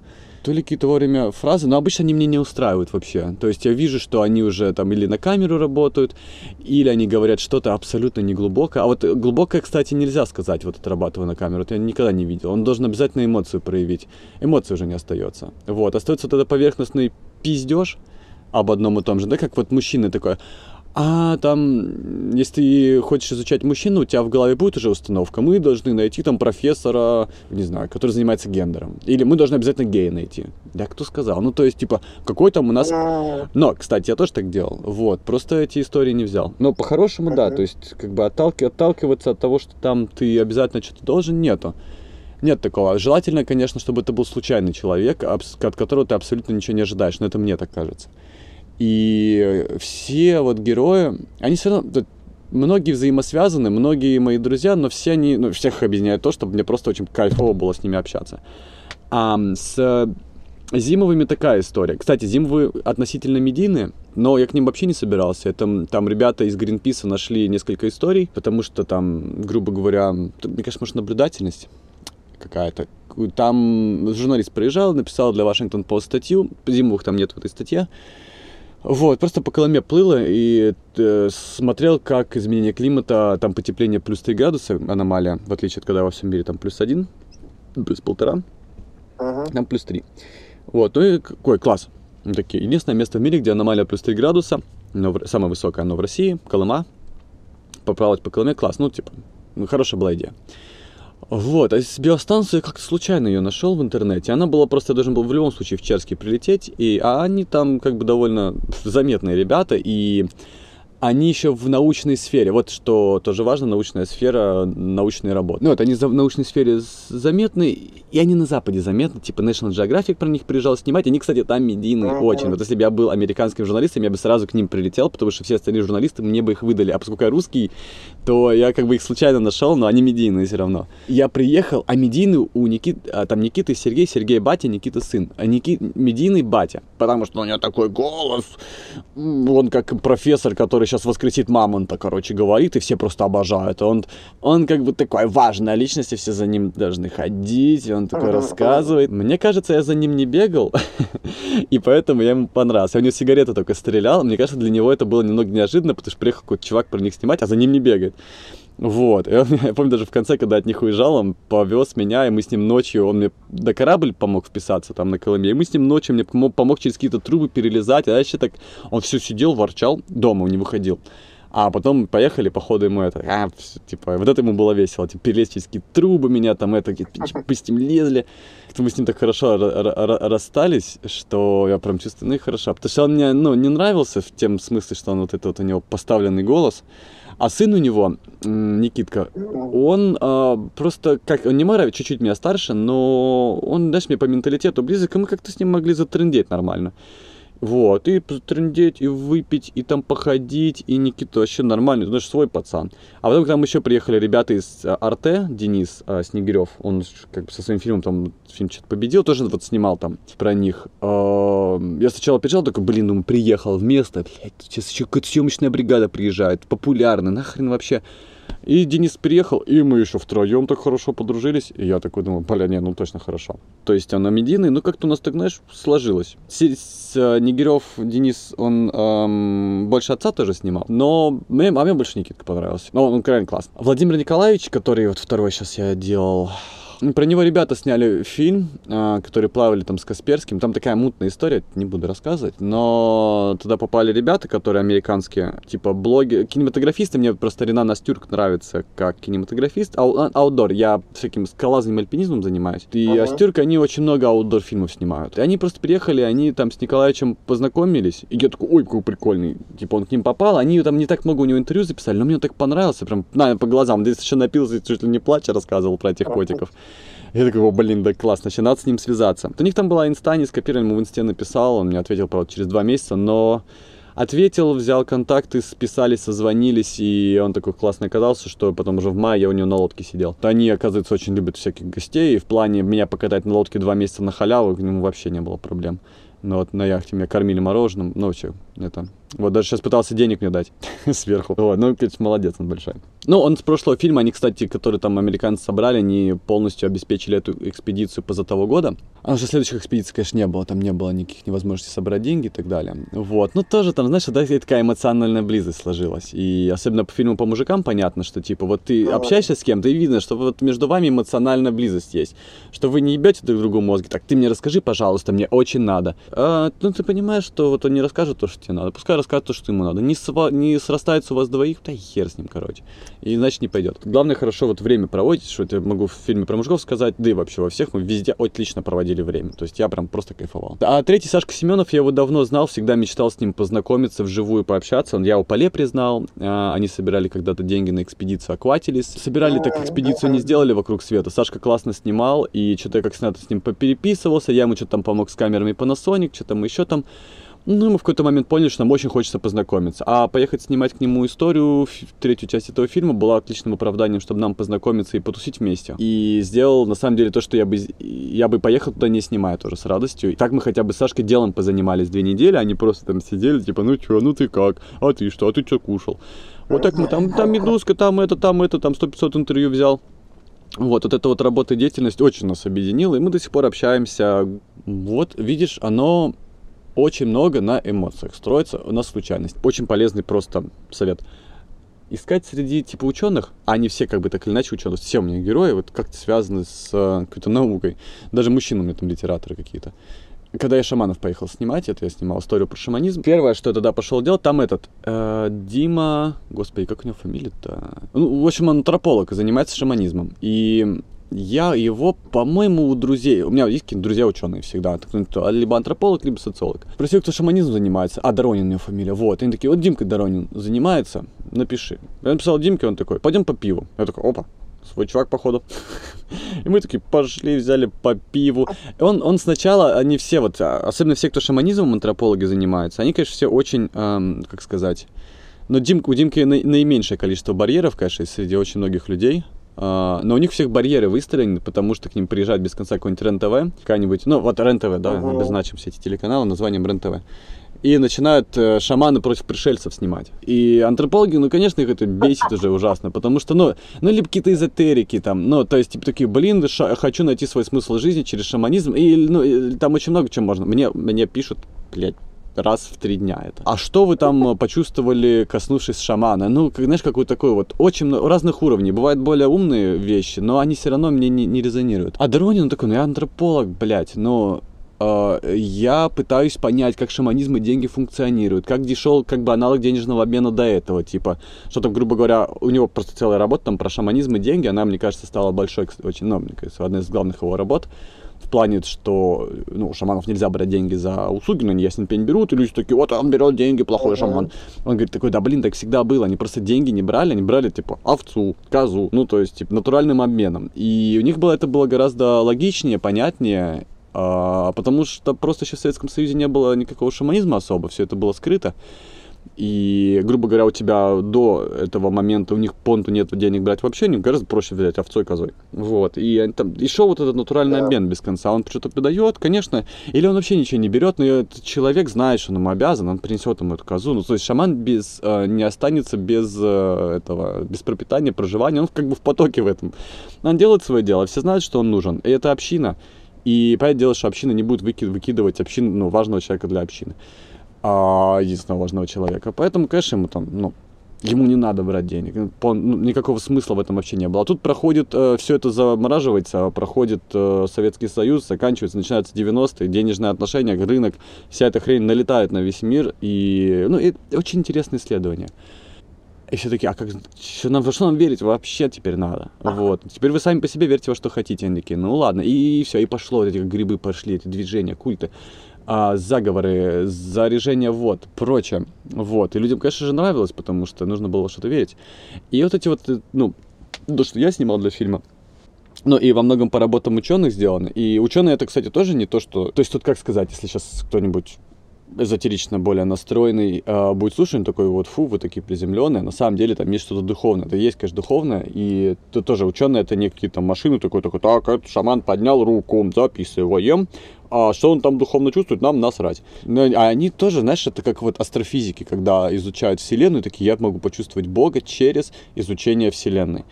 S2: то ли какие-то вовремя фразы, но обычно они мне не устраивают вообще. То есть я вижу, что они уже там или на камеру работают, или они говорят что-то абсолютно неглубокое. А вот глубокое, кстати, нельзя сказать, вот отрабатывая на камеру. Это я никогда не видел. Он должен обязательно эмоцию проявить. Эмоции уже не остается. Вот, остается вот этот поверхностный пиздеж об одном и том же, да, как вот мужчина такой, а там, если ты хочешь изучать мужчину, у тебя в голове будет уже установка, мы должны найти там профессора, не знаю, который занимается гендером. Или мы должны обязательно гея найти. Да, кто сказал? Ну, то есть, типа, какой там у нас... Но, кстати, я тоже так делал. Вот, просто эти истории не взял. Но по-хорошему, да, то есть, как бы отталки... отталкиваться от того, что там ты обязательно что-то должен, нету. Нет такого. Желательно, конечно, чтобы это был случайный человек, от которого ты абсолютно ничего не ожидаешь. Но это мне так кажется. И все вот герои, они все равно, многие взаимосвязаны, многие мои друзья, но все они, ну, всех объединяет то, чтобы мне просто очень кайфово было с ними общаться. А с Зимовыми такая история. Кстати, зимовые относительно медийные, но я к ним вообще не собирался. Это, там ребята из Гринписа нашли несколько историй, потому что там, грубо говоря, мне кажется, может, наблюдательность какая-то. Там журналист приезжал, написал для Вашингтон Пост статью, зимовых там нет в этой статье, вот, просто по Коломе плыло и э, смотрел, как изменение климата, там потепление плюс 3 градуса, аномалия, в отличие от когда во всем мире там плюс 1, плюс полтора, uh-huh. там плюс 3. Вот, ну и какой класс. Ну, такие. Единственное место в мире, где аномалия плюс 3 градуса, но в, самое высокое оно в России, Колыма. Поплавать по Колыме, класс, ну, типа, ну, хорошая была идея. Вот, а с биостанции как-то случайно ее нашел в интернете. Она была просто, должен был в любом случае в Черске прилететь. И, а они там как бы довольно заметные ребята. И они еще в научной сфере. Вот что тоже важно, научная сфера, научные работы. Ну, вот они в научной сфере заметны, и они на Западе заметны. Типа National Geographic про них приезжал снимать. Они, кстати, там медийные uh-huh. очень. Вот если бы я был американским журналистом, я бы сразу к ним прилетел, потому что все остальные журналисты мне бы их выдали. А поскольку я русский, то я как бы их случайно нашел, но они медийные все равно. Я приехал, а медийный у Никит, а, там Никиты Сергей, Сергей батя, Никита сын. А Никит, медийный батя, потому что у него такой голос, он как профессор, который сейчас воскресит мамонта, короче, говорит, и все просто обожают. Он, он как бы такой важная личность, и все за ним должны ходить, и он такой рассказывает. Мне кажется, я за ним не бегал, и поэтому я ему понравился. Я у него сигареты только стрелял, мне кажется, для него это было немного неожиданно, потому что приехал какой-то чувак про них снимать, а за ним не бегает. Вот. Я, я помню даже в конце, когда от них уезжал, он повез меня, и мы с ним ночью, он мне до корабль помог вписаться там на Колыме, и мы с ним ночью мне помог, помог через какие-то трубы перелезать, а я еще так, он все сидел, ворчал, дома он не выходил. А потом поехали, походу ему это, а, типа, вот это ему было весело, типа, перелезть через какие-то трубы меня там, это, мы с ним лезли. Мы с ним так хорошо расстались, что я прям чувствую, ну и хорошо. Потому что он мне, ну, не нравился в тем смысле, что он вот это вот у него поставленный голос. А сын у него, Никитка, он а, просто, как, он не мой чуть-чуть меня старше, но он, знаешь, мне по менталитету близок, и мы как-то с ним могли затрындеть нормально. Вот, и трындеть, и выпить, и там походить, и Никита вообще нормальный, знаешь, свой пацан. А потом к нам еще приехали ребята из а, Арте, Денис а, Снегирев, он как бы со своим фильмом там фильм что-то победил, тоже вот снимал там про них. А, я сначала приезжал, такой, блин, ну приехал в место, блядь, сейчас еще какая-то съемочная бригада приезжает, популярная, нахрен вообще. И Денис приехал, и мы еще втроем так хорошо подружились. И я такой думаю, бля, не, ну точно хорошо. То есть он медийный, ну как-то у нас так, знаешь, сложилось. С, э, Нигерев Денис, он эм, больше отца тоже снимал. Но мне, а мне больше Никитка понравился. Но он, он крайне классный. Владимир Николаевич, который вот второй сейчас я делал про него ребята сняли фильм, а, который плавали там с Касперским. Там такая мутная история, не буду рассказывать. Но туда попали ребята, которые американские, типа блоги, кинематографисты. Мне просто Ренан Астюрк нравится как кинематографист. Ау, а, аутдор. Я всяким скалазным альпинизмом занимаюсь. И uh-huh. Астюрк, они очень много аутдор фильмов снимают. И они просто приехали, они там с Николаевичем познакомились. И я такой, ой, какой прикольный. Типа он к ним попал. Они там не так много у него интервью записали, но мне он так понравился. Прям, на, по глазам. Здесь еще напился, чуть ли не плача рассказывал про этих котиков. Я такой, о, блин, да классно, значит, надо с ним связаться. У них там была инста, не скопировали, ему в инсте написал, он мне ответил, правда, через два месяца, но ответил, взял контакты, списались, созвонились, и он такой классный оказался, что потом уже в мае я у него на лодке сидел. Они, оказывается, очень любят всяких гостей, и в плане меня покатать на лодке два месяца на халяву, к нему вообще не было проблем. Но вот на яхте меня кормили мороженым, ну, вообще, это вот даже сейчас пытался денег мне дать сверху. Вот, ну, конечно, молодец, он большой. Ну, он с прошлого фильма, они, кстати, которые там американцы собрали, они полностью обеспечили эту экспедицию поза того года. А уже следующих экспедиций, конечно, не было. Там не было никаких невозможностей собрать деньги и так далее. Вот. Ну, тоже там, знаешь, да, такая эмоциональная близость сложилась. И особенно по фильму по мужикам понятно, что, типа, вот ты общаешься с кем-то, и видно, что вот между вами эмоциональная близость есть. Что вы не ебете друг другу мозги. Так, ты мне расскажи, пожалуйста, мне очень надо. А, ну, ты понимаешь, что вот он не расскажет то, что тебе надо. Пускай рассказывает то, что ему надо. Не, сва- не срастается у вас двоих, да хер с ним, короче. И значит не пойдет. Главное, хорошо вот время проводить, что я могу в фильме про мужиков сказать, да и вообще во всех мы везде отлично проводили время. То есть я прям просто кайфовал. А третий Сашка Семенов, я его давно знал, всегда мечтал с ним познакомиться, вживую пообщаться. Я его по Ле признал. А, они собирали когда-то деньги на экспедицию Акватилис. Собирали так экспедицию не сделали вокруг света. Сашка классно снимал, и что-то я как снято с ним попереписывался. Я ему что-то там помог с камерами Panasonic, что-то мы еще там ну, мы в какой-то момент поняли, что нам очень хочется познакомиться. А поехать снимать к нему историю, третью часть этого фильма, была отличным оправданием, чтобы нам познакомиться и потусить вместе. И сделал, на самом деле, то, что я бы, я бы поехал туда не снимая тоже с радостью. И так мы хотя бы с Сашкой делом позанимались две недели, они просто там сидели, типа, ну чё, ну ты как, а ты что, а ты что кушал? Вот так мы там, там медузка, там это, там это, там 100-500 интервью взял. Вот, вот эта вот работа и деятельность очень нас объединила, и мы до сих пор общаемся. Вот, видишь, оно очень много на эмоциях строится, на случайность. Очень полезный просто совет. Искать среди типа ученых, а они все как бы так или иначе ученые, все у меня герои вот как-то связаны с э, какой-то наукой. Даже мужчины у меня там литераторы какие-то. Когда я шаманов поехал снимать, это я снимал историю про шаманизм. Первое, что я тогда пошел делать, там этот э, Дима, господи, как у него фамилия-то? Ну, в общем, он антрополог и занимается шаманизмом. И я его, по-моему, у друзей, у меня есть какие-то друзья ученые всегда, кто либо антрополог, либо социолог. Спросил, кто шаманизм занимается, а Доронин у него фамилия, вот. И они такие, вот Димка Доронин занимается, напиши. Я написал Димке, он такой, пойдем по пиву. Я такой, опа, свой чувак, походу. И мы такие пошли, взяли по пиву. Он, он сначала, они все вот, а, особенно все, кто шаманизмом, антропологи занимаются, они, конечно, все очень, эм, как сказать, но Дим, у Димки наименьшее количество барьеров, конечно, среди очень многих людей. Uh, но у них всех барьеры выстроены, потому что к ним приезжает без конца какой-нибудь РЕН-ТВ, какая-нибудь, ну вот РЕН-ТВ, да, uh-huh. обозначим все эти телеканалы названием РЕН-ТВ. И начинают э, шаманы против пришельцев снимать. И антропологи, ну, конечно, их это бесит уже ужасно, потому что, ну, ну либо какие-то эзотерики там, ну, то есть, типа, такие, блин, ша- хочу найти свой смысл жизни через шаманизм, и, ну, и, там очень много чем можно. Мне, мне пишут, блядь, раз в три дня это. А что вы там э, почувствовали, коснувшись шамана? Ну, как, знаешь, какой такой вот, очень много, разных уровней. Бывают более умные вещи, но они все равно мне не, не резонируют. А Доронин, он такой, ну я антрополог, блядь, но э, я пытаюсь понять, как шаманизм и деньги функционируют, как дешел как бы аналог денежного обмена до этого, типа, что там, грубо говоря, у него просто целая работа там про шаманизм и деньги, она, мне кажется, стала большой, очень, ну, мне кажется, одной из главных его работ в плане, что ну, шаманов нельзя брать деньги за услуги, но они ясен пень берут, и люди такие, вот он берет деньги, плохой uh-huh. шаман. Он говорит такой, да блин, так всегда было, они просто деньги не брали, они брали типа овцу, козу, ну то есть типа натуральным обменом. И у них было это было гораздо логичнее, понятнее, а, потому что просто еще в Советском Союзе не было никакого шаманизма особо, все это было скрыто. И, грубо говоря, у тебя до этого момента у них понту нет денег брать вообще, не гораздо проще взять овцой козой. Вот. И там еще вот этот натуральный обмен без конца. Он что-то придает, конечно, или он вообще ничего не берет, но этот человек знает, что он ему обязан, он принесет ему эту козу. Ну, то есть шаман без, э, не останется без э, этого, без пропитания, проживания, он как бы в потоке в этом. Он делает свое дело, все знают, что он нужен. И это община. И понятное дело, что община не будет выкидывать общин, ну, важного человека для общины а, единственного важного человека. Поэтому, конечно, ему там, ну, ему не надо брать денег. Ну, никакого смысла в этом вообще не было. А тут проходит, э, все это замораживается, проходит э, Советский Союз, заканчивается, начинаются 90-е, денежные отношения, рынок, вся эта хрень налетает на весь мир. И, ну, и очень интересное исследование. И все таки а как, что нам, во что нам верить вообще теперь надо? Вот. Теперь вы сами по себе верьте во что хотите. Они ну ладно. И, и все, и пошло, эти грибы пошли, эти движения, культы а, заговоры, заряжение вод, прочее. Вот. И людям, конечно же, нравилось, потому что нужно было что-то верить. И вот эти вот, ну, то, что я снимал для фильма, ну и во многом по работам ученых сделано. И ученые это, кстати, тоже не то, что... То есть тут, как сказать, если сейчас кто-нибудь эзотерично более настроенный э, будет слушать, такой вот, фу, вы такие приземленные. На самом деле там есть что-то духовное. Это есть, конечно, духовное. И то, тоже ученые это не какие-то машины такой, такой, так, этот шаман поднял руку, записываем. А что он там духовно чувствует, нам насрать. А они тоже, знаешь, это как вот астрофизики, когда изучают Вселенную, такие, я могу почувствовать Бога через изучение Вселенной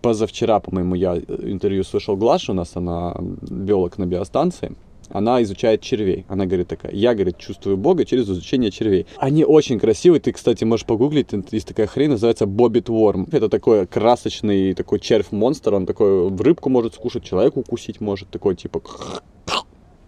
S2: позавчера, по-моему, я интервью слышал Глашу, у нас она биолог на биостанции, она изучает червей. Она говорит такая, я, говорит, чувствую Бога через изучение червей. Они очень красивые, ты, кстати, можешь погуглить, есть такая хрень, называется Боббит Ворм. Это такой красочный такой червь-монстр, он такой в рыбку может скушать, человеку укусить может, такой типа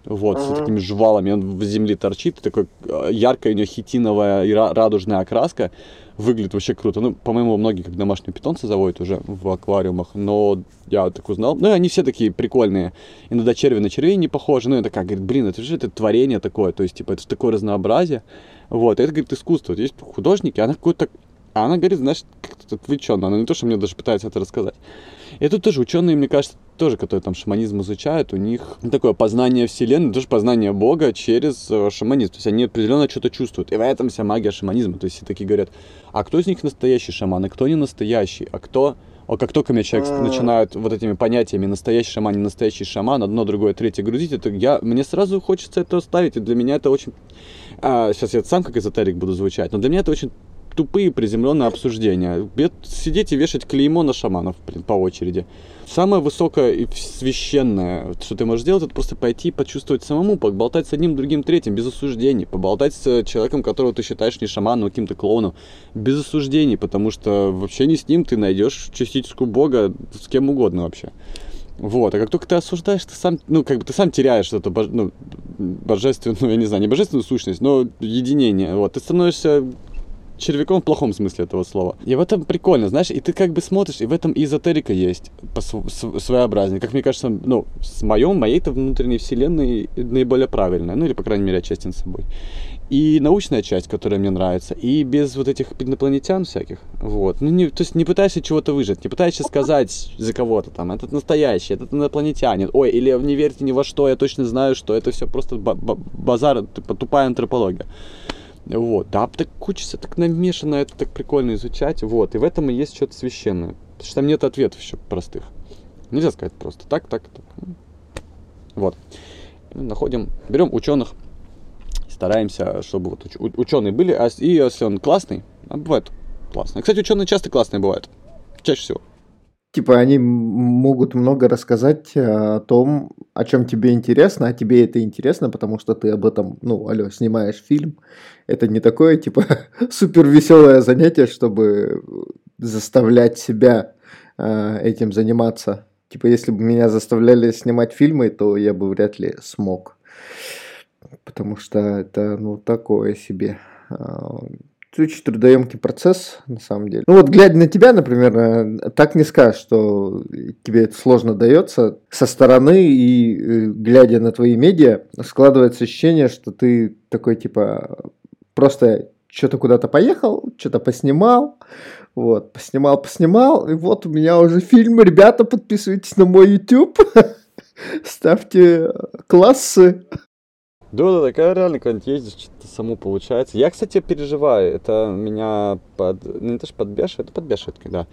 S2: вот, uh-huh. с такими жвалами, он в земле торчит, такой э, яркая у него хитиновая и радужная окраска, выглядит вообще круто. Ну, по-моему, многие как домашние питомцы заводят уже в аквариумах, но я так узнал. Ну, и они все такие прикольные. Иногда черви на червей не похожи, ну, это как, говорит, блин, это же это творение такое, то есть, типа, это такое разнообразие. Вот, это, говорит, искусство. Вот есть художники, она какой-то а она говорит, знаешь, как-то отвлеченно. Она не то, что мне даже пытается это рассказать. И тут тоже ученые, мне кажется, тоже, которые там шаманизм изучают, у них такое познание Вселенной, тоже познание Бога через э, шаманизм. То есть они определенно что-то чувствуют. И в этом вся магия шаманизма. То есть все такие говорят, а кто из них настоящий шаман, а кто не настоящий, а кто... А как только меня человек начинает вот этими понятиями настоящий шаман, не настоящий шаман, одно, другое, третье грузить, это я, мне сразу хочется это оставить, и для меня это очень... А, сейчас я сам как эзотерик буду звучать, но для меня это очень тупые приземленные обсуждения. Сидеть и вешать клеймо на шаманов по очереди. Самое высокое и священное, что ты можешь сделать, это просто пойти почувствовать самому, поболтать с одним, другим, третьим, без осуждений, поболтать с человеком, которого ты считаешь не шаманом, а каким-то клоуном, без осуждений, потому что в общении с ним ты найдешь частичку Бога с кем угодно вообще. Вот, а как только ты осуждаешь, ты сам, ну, как бы ты сам теряешь эту боже, ну, божественную, я не знаю, не божественную сущность, но единение. Вот, ты становишься червяком в плохом смысле этого слова. И в этом прикольно, знаешь, и ты как бы смотришь, и в этом эзотерика есть по своеобразнее. Как мне кажется, ну, с моем, моей-то внутренней вселенной наиболее правильная, ну или, по крайней мере, отчасти с собой. И научная часть, которая мне нравится, и без вот этих инопланетян всяких, вот. Ну, не, то есть не пытаешься чего-то выжить, не пытаешься сказать за кого-то там, этот настоящий, этот инопланетянин, ой, или не верьте ни во что, я точно знаю, что это все просто базар, типа тупая антропология. Вот, да, так учишься, так намешано, это так прикольно изучать, вот, и в этом и есть что-то священное, потому что там нет ответов еще простых. Нельзя сказать просто так, так, так. Вот. Находим, берем ученых, стараемся, чтобы вот уч- ученые были, а и если он классный, а бывает классный. Кстати, ученые часто классные бывают, чаще всего.
S1: Типа они могут много рассказать э, о том, о чем тебе интересно, а тебе это интересно, потому что ты об этом, ну, алло, снимаешь фильм. Это не такое, типа, супер веселое занятие, чтобы заставлять себя э, этим заниматься. Типа, если бы меня заставляли снимать фильмы, то я бы вряд ли смог. Потому что это, ну, такое себе. А, очень трудоемкий процесс, на самом деле. Ну вот, глядя на тебя, например, э, так не скажешь, что тебе это сложно дается. Со стороны и э, глядя на твои медиа, складывается ощущение, что ты такой, типа, просто что-то куда-то поехал, что-то поснимал, вот, поснимал, поснимал, и вот у меня уже фильм. Ребята, подписывайтесь на мой YouTube, ставьте классы.
S2: Да, да, такая реально, когда ездишь, что-то само получается. Я, кстати, переживаю. Это меня под... Ну, не то, что подбешивает, это подбешивает, когда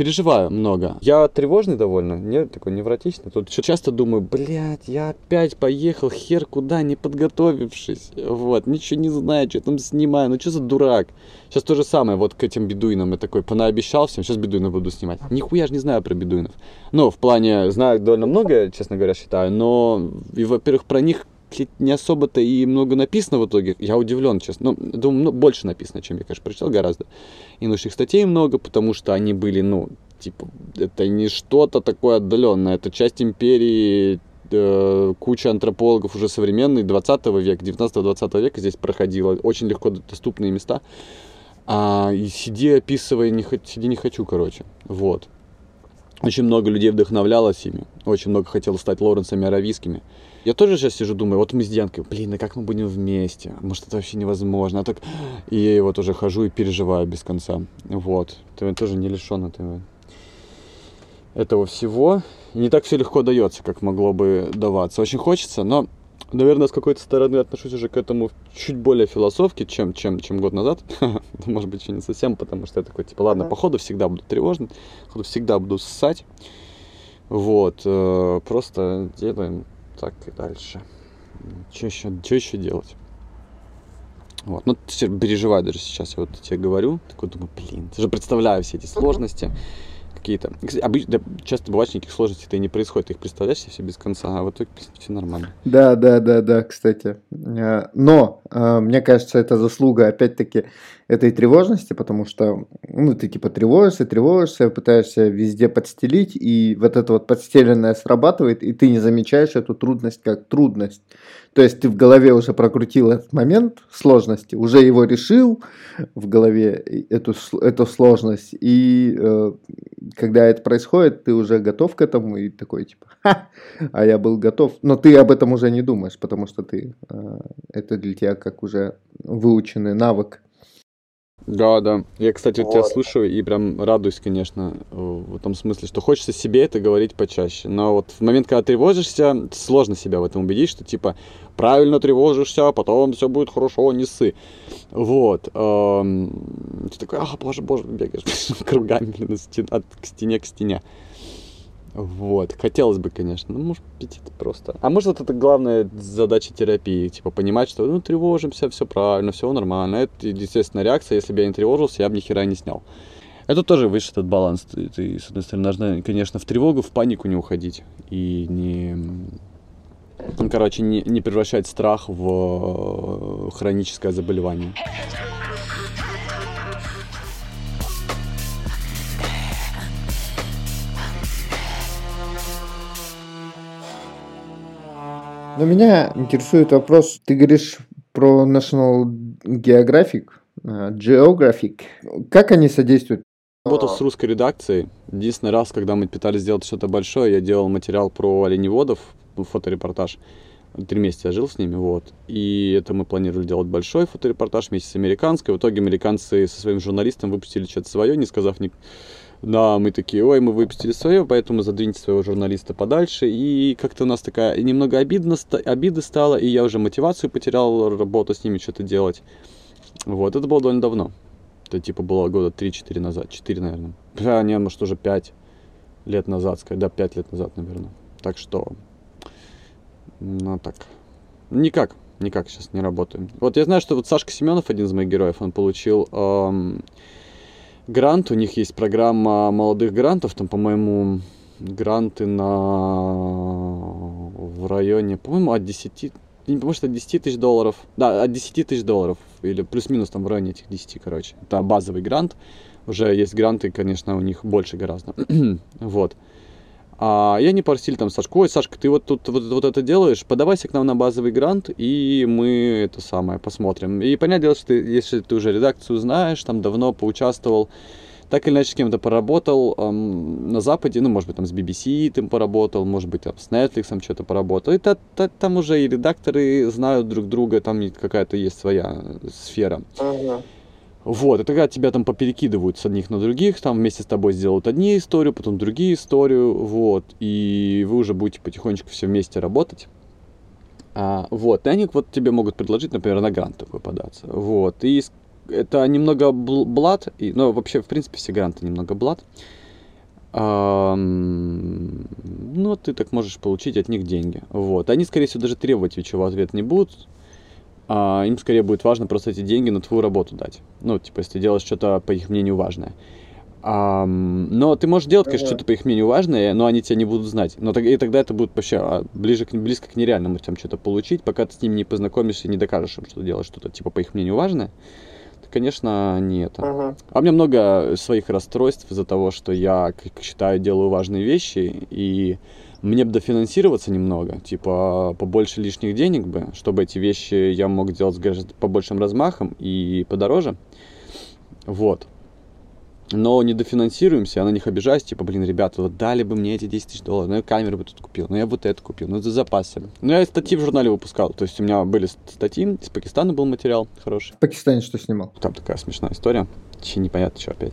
S2: переживаю много. Я тревожный довольно, не такой невротичный. Тут еще часто думаю, блядь, я опять поехал хер куда, не подготовившись. Вот, ничего не знаю, что там снимаю, ну что за дурак. Сейчас то же самое, вот к этим бедуинам. Я такой понаобещал всем, сейчас бедуинов буду снимать. Нихуя же не знаю про бедуинов. Ну, в плане, знаю довольно много, честно говоря, считаю, но, и, во-первых, про них не особо-то и много написано в итоге. Я удивлен, честно. Ну, думаю, ну, больше написано, чем я, конечно, прочитал гораздо. И научных статей много, потому что они были, ну, типа, это не что-то такое отдаленное. Это часть империи, э, куча антропологов уже современной, 20 века, 19-20 века здесь проходило. Очень легко доступные места. А, и сиди, описывая, не, сиди не хочу, короче. Вот. Очень много людей вдохновлялось ими. Очень много хотело стать Лоренсами Аравийскими. Я тоже сейчас сижу, думаю, вот мы с Дианкой, блин, а как мы будем вместе? Может, это вообще невозможно. А так... И я вот уже хожу и переживаю без конца. Вот. Ты тоже не лишен этого, этого всего. И не так все легко дается, как могло бы даваться. Очень хочется, но, наверное, с какой-то стороны отношусь уже к этому чуть более философски, чем, чем, чем год назад. Может быть, еще не совсем, потому что я такой, типа, ладно, походу всегда буду тревожный, походу всегда буду ссать. Вот, э, просто делаем так и дальше. Что еще, что еще делать? Вот. Ну, переживаю даже сейчас, я вот тебе говорю, такой думаю, блин, ты же представляю все эти сложности какие-то. Обычно, часто бывает никаких сложностей это и не происходит, ты их представляешь себе все без конца, а в итоге все нормально.
S1: Да, да, да, да, кстати. Э, но, э, мне кажется, это заслуга, опять-таки, этой тревожности, потому что, ну, ты типа тревожишься, тревожишься, пытаешься везде подстелить, и вот это вот подстеленное срабатывает, и ты не замечаешь эту трудность как трудность. То есть ты в голове уже прокрутил этот момент сложности, уже его решил в голове, эту, эту сложность, и э, когда это происходит, ты уже готов к этому, и такой типа, Ха! а я был готов. Но ты об этом уже не думаешь, потому что ты, э, это для тебя как уже выученный навык.
S2: Да, да. Я, кстати, вот. тебя слушаю и прям радуюсь, конечно, в том смысле, что хочется себе это говорить почаще. Но вот в момент, когда тревожишься, сложно себя в этом убедить, что типа правильно тревожишься, а потом все будет хорошо, не ссы. Вот. Ты такой, ах, боже, боже, бегаешь кругами блин, от стене к стене. Вот, хотелось бы, конечно, ну, может быть, это просто... А может, это главная задача терапии, типа, понимать, что, ну, тревожимся, все правильно, все нормально. Это, естественная реакция, если бы я не тревожился, я бы ни хера не снял. Это тоже выше этот баланс. Ты, ты, с одной стороны, должна, конечно, в тревогу, в панику не уходить. И не... Ну, короче, не, не превращать страх в э, хроническое заболевание.
S1: Но меня интересует вопрос, ты говоришь про National Geographic, э, Geographic. Как они содействуют?
S2: Работал с русской редакцией. Единственный раз, когда мы пытались сделать что-то большое, я делал материал про оленеводов, ну, фоторепортаж. Три месяца я жил с ними, вот. И это мы планировали делать большой фоторепортаж вместе с американской. В итоге американцы со своим журналистом выпустили что-то свое, не сказав ни... Да, мы такие, ой, мы выпустили свое, поэтому задвиньте своего журналиста подальше. И как-то у нас такая немного обидно, обиды стало, и я уже мотивацию потерял работу с ними, что-то делать. Вот, это было довольно давно. Это типа было года 3-4 назад, 4, наверное. А, не, может уже 5 лет назад, да, 5 лет назад, наверное. Так что, ну так, никак, никак сейчас не работаем. Вот я знаю, что вот Сашка Семенов, один из моих героев, он получил эм, грант, у них есть программа молодых грантов, там, по-моему, гранты на в районе, по-моему, от 10, не помню, что от 10 тысяч долларов, да, от 10 тысяч долларов, или плюс-минус там в районе этих 10, короче. Это базовый грант, уже есть гранты, конечно, у них больше гораздо, вот. А я не просили там Сашку, ой, Сашка, ты вот тут вот, вот это делаешь, подавайся к нам на базовый грант, и мы это самое посмотрим. И понятное дело, что ты, если ты уже редакцию знаешь, там давно поучаствовал, так или иначе с кем-то поработал эм, на Западе, ну, может быть, там с BBC ты поработал, может быть, там с Netflix что-то поработал. И та, та, там уже и редакторы знают друг друга, там какая-то есть своя сфера. Uh-huh. Вот, это когда тебя там поперекидывают с одних на других, там вместе с тобой сделают одни историю, потом другие историю, вот, и вы уже будете потихонечку все вместе работать. А, вот, и они вот тебе могут предложить, например, на грант такой податься, вот, и это немного блат, и, ну, вообще, в принципе, все гранты немного блат, а, ну, ты так можешь получить от них деньги, вот, они, скорее всего, даже требовать ничего ответ не будут, а, им скорее будет важно просто эти деньги на твою работу дать. Ну, типа, если ты делаешь что-то, по их мнению, важное. А, но ты можешь делать, конечно, что-то, по их мнению, важное, но они тебя не будут знать. Но и тогда это будет вообще а, ближе к, близко к нереальному там что-то получить, пока ты с ними не познакомишься и не докажешь им, что делаешь что-то, типа, по их мнению, важное. Конечно, не это. Uh-huh. А у меня много своих расстройств из-за того, что я, как считаю, делаю важные вещи, и мне бы дофинансироваться немного, типа побольше лишних денег бы, чтобы эти вещи я мог делать с гораздо по большим размахом и подороже. Вот. Но не дофинансируемся, я на них обижаюсь, типа, блин, ребята, вот дали бы мне эти 10 тысяч долларов, ну я камеру бы тут купил, ну я вот это купил, ну это запасы. Ну я статьи в журнале выпускал, то есть у меня были статьи, из Пакистана был материал хороший.
S1: В Пакистане что снимал?
S2: Там такая смешная история, вообще непонятно, что опять.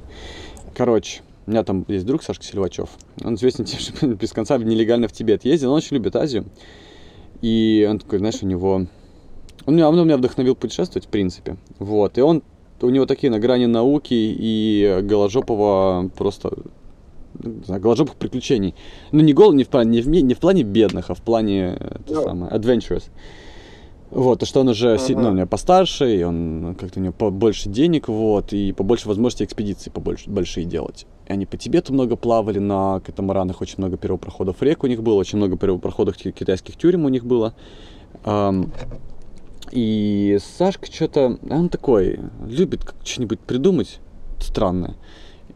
S2: Короче, у меня там есть друг Сашка Сильвачев. Он известен тем, что без конца нелегально в Тибет ездил. Он очень любит Азию. И он такой, знаешь, у него... Он меня, он меня вдохновил путешествовать, в принципе. Вот. И он... У него такие на грани науки и голожопого просто не знаю, голожопых приключений. Ну, не гол, не в плане, не в, не в плане бедных, а в плане, это no. самое, adventurous. Вот, то что он уже uh-huh. ну, у меня постарше, и он как-то у него побольше денег, вот, и побольше возможностей экспедиции побольше, большие делать. И они по Тибету много плавали на катамаранах, очень много первопроходов рек у них было, очень много первопроходов китайских тюрем у них было. И Сашка что-то, он такой, любит что-нибудь придумать странное.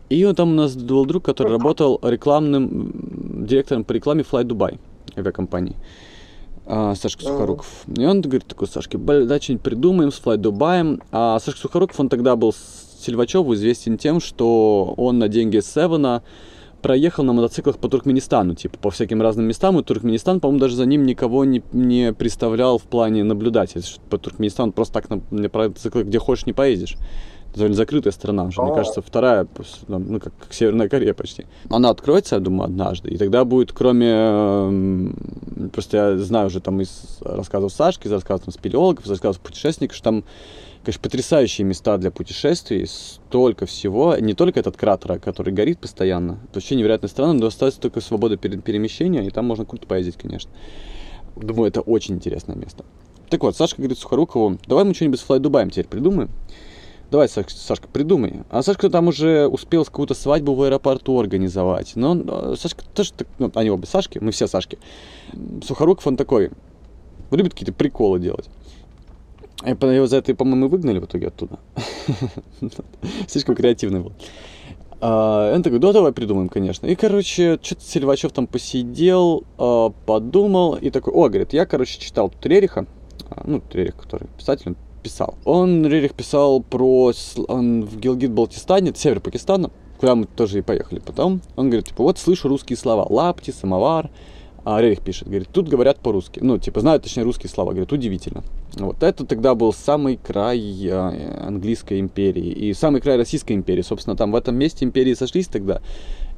S2: И он там у нас был друг, который работал рекламным директором по рекламе Fly Dubai авиакомпании. А, Сашка Сухоруков. И он говорит такой, Сашке, да, что-нибудь придумаем с Fly Дубаем. А Сашка Сухоруков, он тогда был Сильвачеву известен тем, что он на деньги Севена проехал на мотоциклах по Туркменистану, типа по всяким разным местам, и Туркменистан, по-моему, даже за ним никого не, не представлял в плане наблюдателей. По Туркменистану просто так на, на мотоциклах, где хочешь, не поедешь. Довольно закрытая страна уже, мне кажется, вторая, ну, как, как Северная Корея почти. Она откроется, я думаю, однажды, и тогда будет, кроме, просто я знаю уже там из рассказов Сашки, из рассказов там, спелеологов, из рассказов путешественников, что там конечно, потрясающие места для путешествий, столько всего. Не только этот кратер, который горит постоянно, это вообще невероятная страна, но остается только свобода перемещения, и там можно круто поездить, конечно. Думаю, это очень интересное место. Так вот, Сашка говорит Сухорукову, давай мы что-нибудь с Флай Дубаем теперь придумаем. Давай, Сашка, придумай. А Сашка там уже успел какую-то свадьбу в аэропорту организовать. Но он, а, Сашка тоже, ну, они оба Сашки, мы все Сашки. Сухоруков, он такой, любит какие-то приколы делать. И его за это, по-моему, выгнали в итоге оттуда. Слишком креативный был. А, он такой, да, давай придумаем, конечно. И, короче, что-то Сильвачев там посидел, а, подумал и такой, о, говорит, я, короче, читал тут Рериха, а, ну, Рерих, который писатель, писал? Он, Рерих, писал про... Он в Гилгит-Балтистане, это север Пакистана, куда мы тоже и поехали потом. Он говорит, типа, вот слышу русские слова. Лапти, самовар. А Рерих пишет, говорит, тут говорят по-русски. Ну, типа, знают, точнее, русские слова. Говорит, удивительно. Вот. Это тогда был самый край э, английской империи и самый край Российской империи. Собственно, там в этом месте империи сошлись тогда.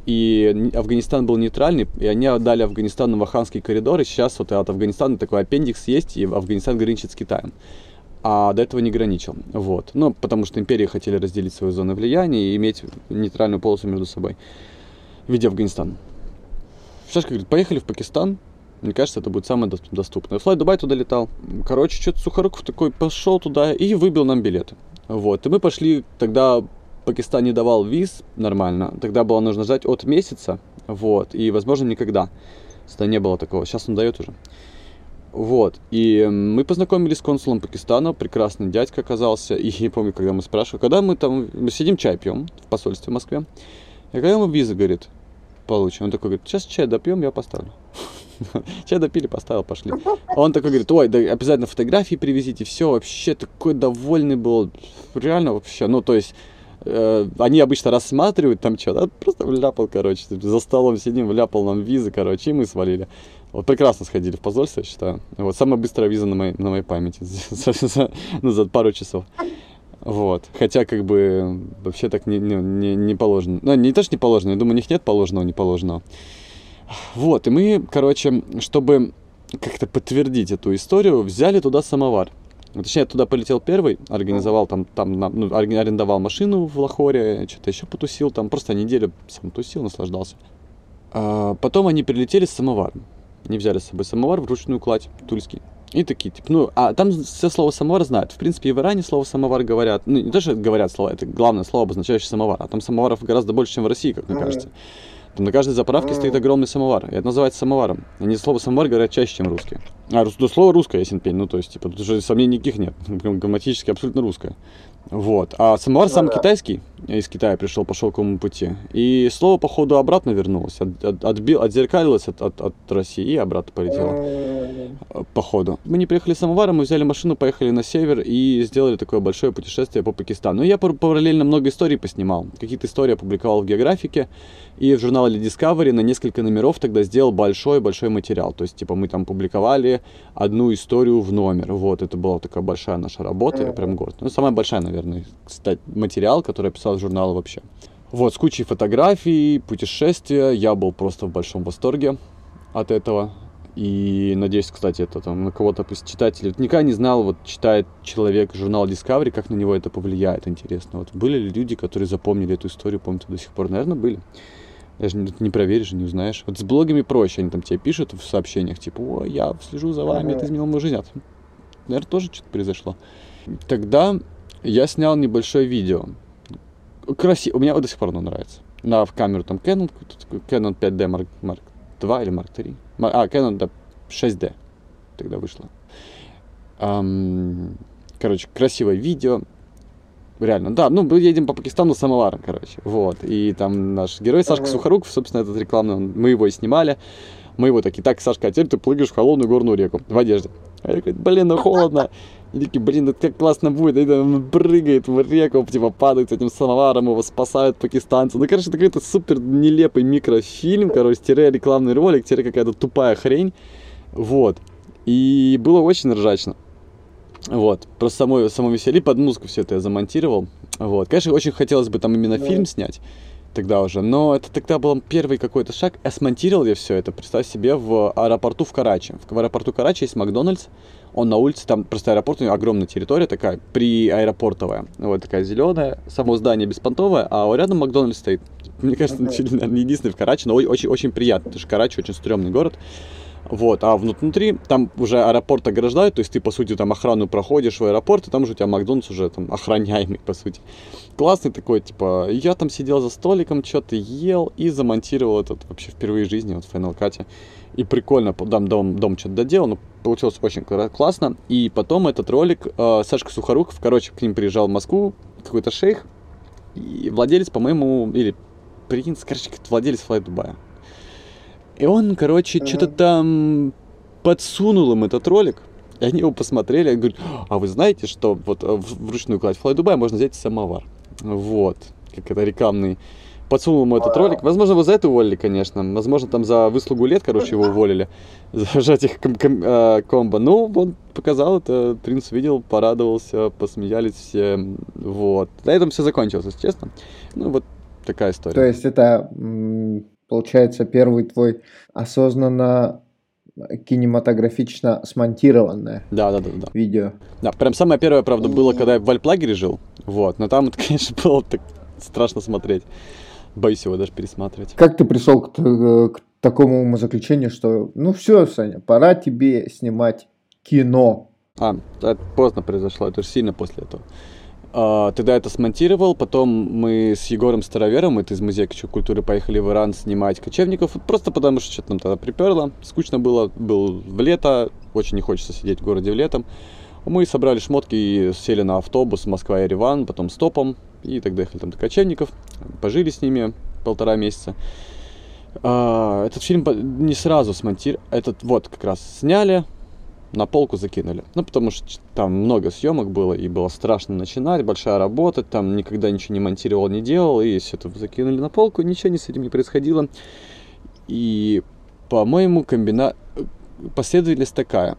S2: И Афганистан был нейтральный, и они отдали Афганистану Ваханский коридор, и сейчас вот от Афганистана такой аппендикс есть, и Афганистан граничит с Китаем. А до этого не граничил. Вот. Ну, потому что империи хотели разделить свою зону влияния и иметь нейтральную полосу между собой в виде Афганистана. Сашка говорит, поехали в Пакистан, мне кажется, это будет самое доступное. Флай Дубай туда летал. Короче, что-то Сухоруков такой пошел туда и выбил нам билеты. Вот. И мы пошли, тогда Пакистан не давал виз нормально. Тогда было нужно ждать от месяца. Вот. И, возможно, никогда. Тогда не было такого. Сейчас он дает уже. Вот. И мы познакомились с консулом Пакистана. Прекрасный дядька оказался. И я помню, когда мы спрашивали, когда мы там, мы сидим чай пьем в посольстве в Москве. И когда ему виза, говорит, получим. Он такой говорит, сейчас чай допьем, я поставлю. Чай допили, поставил, пошли. Он такой говорит, ой, да обязательно фотографии привезите, все, вообще такой довольный был. Реально вообще, ну, то есть, э, они обычно рассматривают там что-то, просто вляпал, короче, за столом сидим, вляпал нам визы, короче, и мы свалили. Вот прекрасно сходили в посольство, я считаю. Вот самая быстрая виза на моей, на моей памяти ну, за пару часов. Вот. Хотя, как бы, вообще так не, не, не положено. Ну, не то, что не положено, я думаю, у них нет положенного, не положенного. Вот, и мы, короче, чтобы как-то подтвердить эту историю, взяли туда самовар. Точнее, я туда полетел первый, организовал там, там ну, арендовал машину в Лахоре, что-то еще потусил, там просто неделю сам тусил, наслаждался. А потом они прилетели с самоваром. Они взяли с собой самовар вручную кладь, тульский. И такие, типа, ну, а там все слово самовар знают. В принципе, и в Иране слово самовар говорят. Ну, не что говорят слово, это главное слово, обозначающее самовар. А там самоваров гораздо больше, чем в России, как мне кажется. Там на каждой заправке стоит огромный самовар. И это называется самоваром. Они слово самовар говорят чаще, чем русские. А, ну, слово русское, если пень. Ну, то есть, типа, тут уже сомнений никаких нет. Грамматически абсолютно русское. Вот. А самовар сам китайский, из Китая пришел по шелковому пути. И слово, походу, обратно вернулось. От, от, отбил, отзеркалилось от, от, от России и обратно полетело. Походу. Мы не приехали самоваром, мы взяли машину, поехали на север и сделали такое большое путешествие по Пакистану. Ну, я параллельно много историй поснимал. Какие-то истории опубликовал в географике. И в журнале Discovery на несколько номеров тогда сделал большой-большой материал. То есть, типа, мы там публиковали одну историю в номер. Вот, это была такая большая наша работа, я прям горд. Ну, самая большая, наверное, кстати, материал, который я писал в журнал вообще. Вот, с кучей фотографий, путешествия. Я был просто в большом восторге от этого. И надеюсь, кстати, это там на кого-то из читателей. Никогда не знал, вот читает человек журнал Discovery, как на него это повлияет, интересно. Вот были ли люди, которые запомнили эту историю, помнят до сих пор? Наверное, были. Даже не, не проверишь, не узнаешь. Вот с блогами проще, они там тебе пишут в сообщениях, типа, о, я слежу за вами, это изменил мою жизнь. А, наверное, тоже что-то произошло. Тогда я снял небольшое видео. Красиво, мне вот до сих пор оно нравится. На в камеру там Canon, Canon 5D Mark, Mark 2 или Mark 3. А, Canon да, 6D тогда вышло. Um, короче, красивое видео, Реально, да, ну, мы едем по Пакистану самоваром, короче, вот, и там наш герой Сашка Сухоруков, собственно, этот рекламный, мы его и снимали, мы его такие, так, Сашка, а теперь ты прыгаешь в холодную горную реку в одежде. А я говорю, блин, ну холодно. И такие, блин, это как классно будет. И он прыгает в реку, типа падает с этим самоваром, его спасают пакистанцы. Ну, короче, это какой-то супер нелепый микрофильм, короче, тире рекламный ролик, тире какая-то тупая хрень. Вот. И было очень ржачно. Вот, просто само, само веселье, под музыку все это я замонтировал. Вот, конечно, очень хотелось бы там именно да. фильм снять тогда уже, но это тогда был первый какой-то шаг. Я смонтировал я все это, представь себе, в аэропорту в Карачи. В аэропорту Карачи есть Макдональдс, он на улице, там просто аэропорт, у него огромная территория такая, при аэропортовая, вот такая зеленая, само здание беспонтовое, а рядом Макдональдс стоит. Мне кажется, okay. чуть ли, наверное, единственный в Карачи, но очень-очень приятно, потому что Карачи очень стрёмный город. Вот, а внутри там уже аэропорт ограждают, то есть ты, по сути, там охрану проходишь в аэропорт, и там уже у тебя Макдональдс уже там охраняемый, по сути. Классный такой, типа, я там сидел за столиком, что-то ел и замонтировал этот вообще впервые в жизни вот в Final Cut. И прикольно, дом, дом, дом что-то доделал, но получилось очень классно. И потом этот ролик, э, Сашка Сухоруков, короче, к ним приезжал в Москву, какой-то шейх, и владелец, по-моему, или принц, короче, владелец Флайт Дубая. И он, короче, uh-huh. что-то там подсунул им этот ролик. И они его посмотрели, и говорят, а вы знаете, что вот вручную кладь Fly Dubai можно взять самовар. Вот, как это рекламный подсунул ему этот ролик. Возможно, его за это уволили, конечно. Возможно, там за выслугу лет, короче, его уволили. За сжатие ком- ком- э, комбо. Ну, он показал это, принц видел, порадовался, посмеялись все. Вот. На этом все закончилось, если честно. Ну, вот такая история.
S1: То есть это, получается, первый твой осознанно кинематографично смонтированное
S2: да, да, да, да.
S1: видео.
S2: Да, прям самое первое, правда, было, когда я в Вальплагере жил. Вот, но там это, конечно, было так страшно смотреть. Боюсь его даже пересматривать.
S1: Как ты пришел к, э, к такому умозаключению, что ну все, Саня, пора тебе снимать кино?
S2: А, это поздно произошло, это же сильно после этого. А, тогда это смонтировал, потом мы с Егором Старовером, это из Музея культуры, поехали в Иран снимать кочевников, просто потому что что-то нам тогда приперло, скучно было, был в лето, очень не хочется сидеть в городе в летом. Мы собрали шмотки и сели на автобус Москва-Ереван, потом стопом, и так доехали там до кочевников, пожили с ними полтора месяца. А, этот фильм не сразу смонтировали, этот вот как раз сняли, на полку закинули. Ну, потому что там много съемок было, и было страшно начинать, большая работа, там никогда ничего не монтировал, не делал, и все это закинули на полку, ничего не с этим не происходило. И, по-моему, комбина... последовательность такая.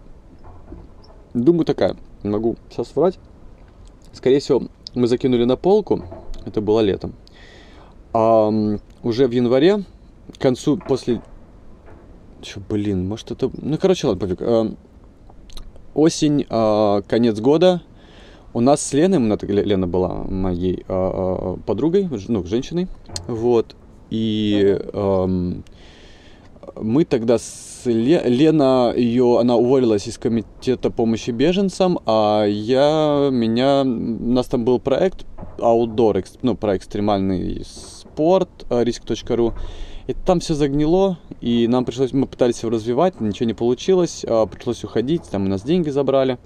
S2: Думаю, такая. Могу сейчас врать. Скорее всего, мы закинули на полку, это было летом. А уже в январе, к концу, после... Че, блин, может это... Ну, короче, ладно, пофиг. Осень, а, конец года. У нас с Леной, Лена была моей а, а, подругой, ну, женщиной, вот. И... Мы тогда с Лена ее, она уволилась из комитета помощи беженцам, а я, меня, у нас там был проект Outdoor, ну, про экстремальный спорт, risk.ru, и там все загнило, и нам пришлось, мы пытались его развивать, ничего не получилось, а пришлось уходить, там у нас деньги забрали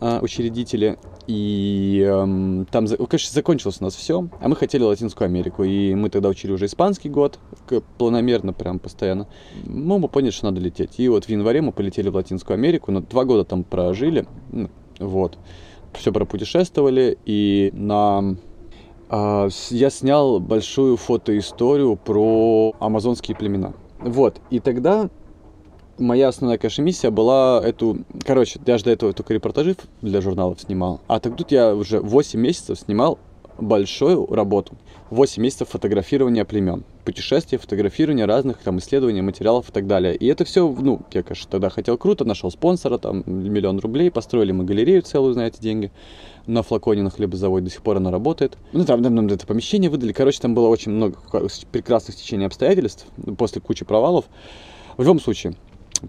S2: а, учредители, и эм, там, конечно, закончилось у нас все, а мы хотели Латинскую Америку, и мы тогда учили уже испанский год, планомерно прям постоянно. Ну, мы поняли, что надо лететь. И вот в январе мы полетели в Латинскую Америку, но два года там прожили, вот, все пропутешествовали, и на я снял большую фотоисторию про амазонские племена. Вот, и тогда моя основная, конечно, миссия была эту... Короче, я же до этого только репортажи для журналов снимал. А так тут я уже 8 месяцев снимал большую работу. 8 месяцев фотографирования племен. Путешествия, фотографирования разных там исследований, материалов и так далее. И это все, ну, я, конечно, тогда хотел круто, нашел спонсора, там, миллион рублей, построили мы галерею целую на эти деньги на флаконе на хлебозаводе, до сих пор она работает. Ну, там нам, это помещение выдали. Короче, там было очень много прекрасных течений обстоятельств после кучи провалов. В любом случае,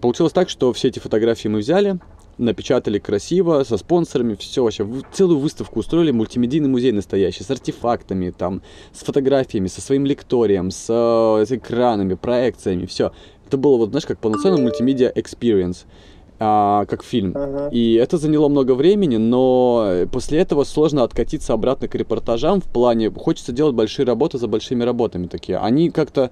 S2: Получилось так, что все эти фотографии мы взяли, напечатали красиво, со спонсорами, все вообще, целую выставку устроили, мультимедийный музей настоящий, с артефактами, там, с фотографиями, со своим лекторием, с, э, с экранами, проекциями, все. Это было, вот, знаешь, как полноценный мультимедиа experience, а, как фильм. Ага. И это заняло много времени, но после этого сложно откатиться обратно к репортажам в плане, хочется делать большие работы за большими работами такие. Они как-то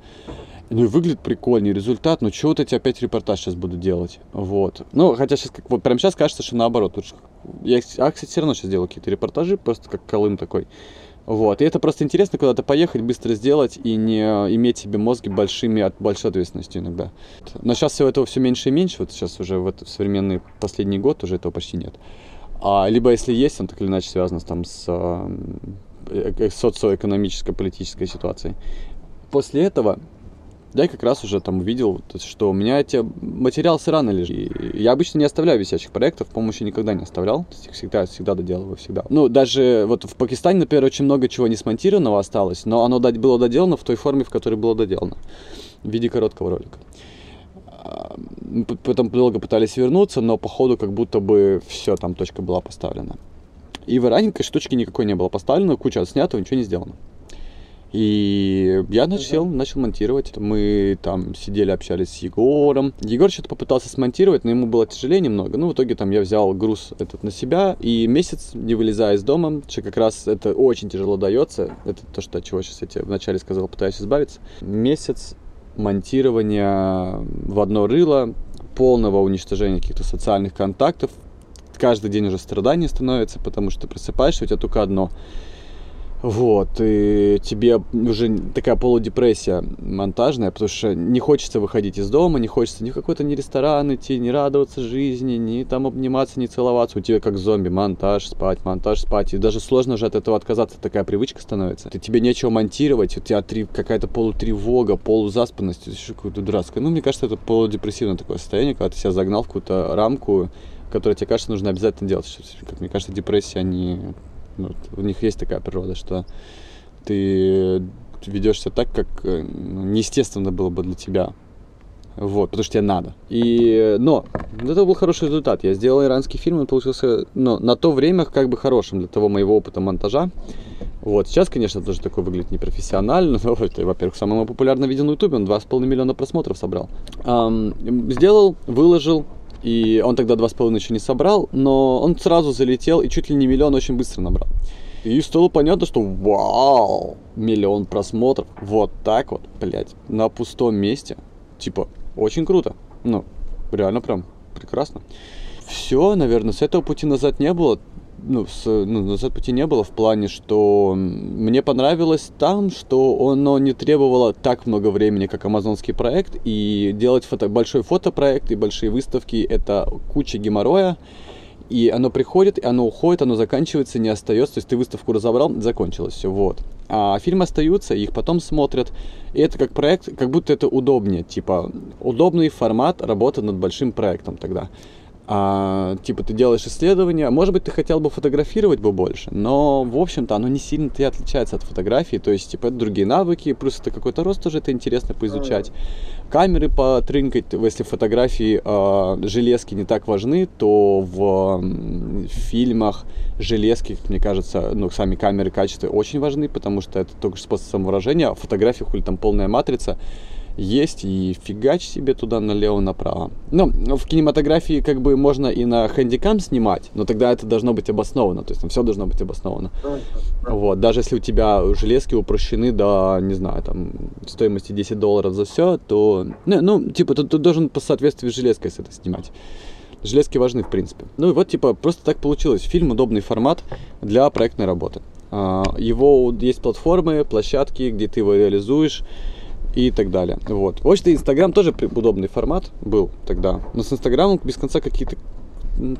S2: ну выглядит прикольный результат, ну что вот эти опять репортаж сейчас буду делать, вот. Ну, хотя сейчас, как, вот прямо сейчас кажется, что наоборот, лучше. Я, а, кстати, все равно сейчас делаю какие-то репортажи, просто как Колым такой. Вот, и это просто интересно куда-то поехать, быстро сделать и не иметь себе мозги большими от большой ответственностью иногда. Но сейчас всего этого все меньше и меньше, вот сейчас уже в, этот, в современный последний год уже этого почти нет. А, либо если есть, он так или иначе связан там с э, э, социоэкономической, политической ситуацией. После этого я как раз уже там увидел, что у меня эти материал рано лежит. И я обычно не оставляю висящих проектов, по-моему, еще никогда не оставлял. Их всегда, всегда доделываю, всегда. Ну, даже вот в Пакистане, например, очень много чего не смонтированного осталось, но оно было доделано в той форме, в которой было доделано. В виде короткого ролика. Потом долго пытались вернуться, но по ходу как будто бы все, там точка была поставлена. И в Иране, точки никакой не было поставлено, куча отснятого, ничего не сделано. И я начал, uh-huh. начал монтировать. Мы там сидели, общались с Егором. Егор что-то попытался смонтировать, но ему было тяжелее немного. Ну, в итоге там я взял груз этот на себя. И месяц, не вылезая из дома, что как раз это очень тяжело дается. Это то, что, от чего сейчас я тебе вначале сказал, пытаюсь избавиться. Месяц монтирования в одно рыло, полного уничтожения каких-то социальных контактов, каждый день уже страдание становится, потому что ты просыпаешься, у тебя только одно – вот, и тебе уже такая полудепрессия монтажная, потому что не хочется выходить из дома, не хочется ни в какой-то ни ресторан идти, не радоваться жизни, ни там обниматься, не целоваться. У тебя как зомби, монтаж, спать, монтаж, спать. И даже сложно же от этого отказаться, такая привычка становится. Ты, тебе нечего монтировать, у тебя три, какая-то полутревога, полузаспанность, еще какое-то дурацкое. Ну, мне кажется, это полудепрессивное такое состояние, когда ты себя загнал в какую-то рамку, которая тебе кажется нужно обязательно делать. Как мне кажется, депрессия, они ну, у них есть такая природа, что ты ведешься так, как э, ну, неестественно было бы для тебя. Вот, потому что тебе надо. И, но, это был хороший результат. Я сделал иранский фильм, он получился, ну, на то время как бы хорошим для того моего опыта монтажа. Вот, сейчас, конечно, тоже такой выглядит непрофессионально, но это, во-первых, самый мой популярный видео на ютубе, он 2,5 миллиона просмотров собрал. Эм, сделал, выложил, и он тогда 2,5 еще не собрал, но он сразу залетел и чуть ли не миллион очень быстро набрал. И стало понятно, что вау, миллион просмотров. Вот так вот, блядь, на пустом месте. Типа, очень круто. Ну, реально прям прекрасно. Все, наверное, с этого пути назад не было ну, с, ну, назад пути не было в плане, что мне понравилось там, что оно не требовало так много времени, как амазонский проект, и делать фото, большой фотопроект и большие выставки – это куча геморроя, и оно приходит, и оно уходит, оно заканчивается, не остается, то есть ты выставку разобрал, закончилось все, вот. А фильмы остаются, их потом смотрят, и это как проект, как будто это удобнее, типа удобный формат работы над большим проектом тогда а, типа ты делаешь исследования, может быть, ты хотел бы фотографировать бы больше, но, в общем-то, оно не сильно и отличается от фотографии, то есть, типа, это другие навыки, плюс это какой-то рост тоже, это интересно поизучать. Камеры потрынкать, если фотографии э, железки не так важны, то в, в фильмах железки, мне кажется, ну, сами камеры качества очень важны, потому что это только способ самовыражения, а в фотографиях, или там полная матрица, есть и фигач себе туда налево-направо. Ну, в кинематографии как бы можно и на хэндикам снимать, но тогда это должно быть обосновано, то есть там все должно быть обосновано. Вот, даже если у тебя железки упрощены до, не знаю, там, стоимости 10 долларов за все, то, ну, ну типа, ты, ты должен по соответствию с железкой с это снимать. Железки важны, в принципе. Ну и вот, типа, просто так получилось. Фильм удобный формат для проектной работы. А, его есть платформы, площадки, где ты его реализуешь и так далее. Вот. В общем-то, Инстаграм тоже удобный формат был тогда. Но с Инстаграмом без конца какие-то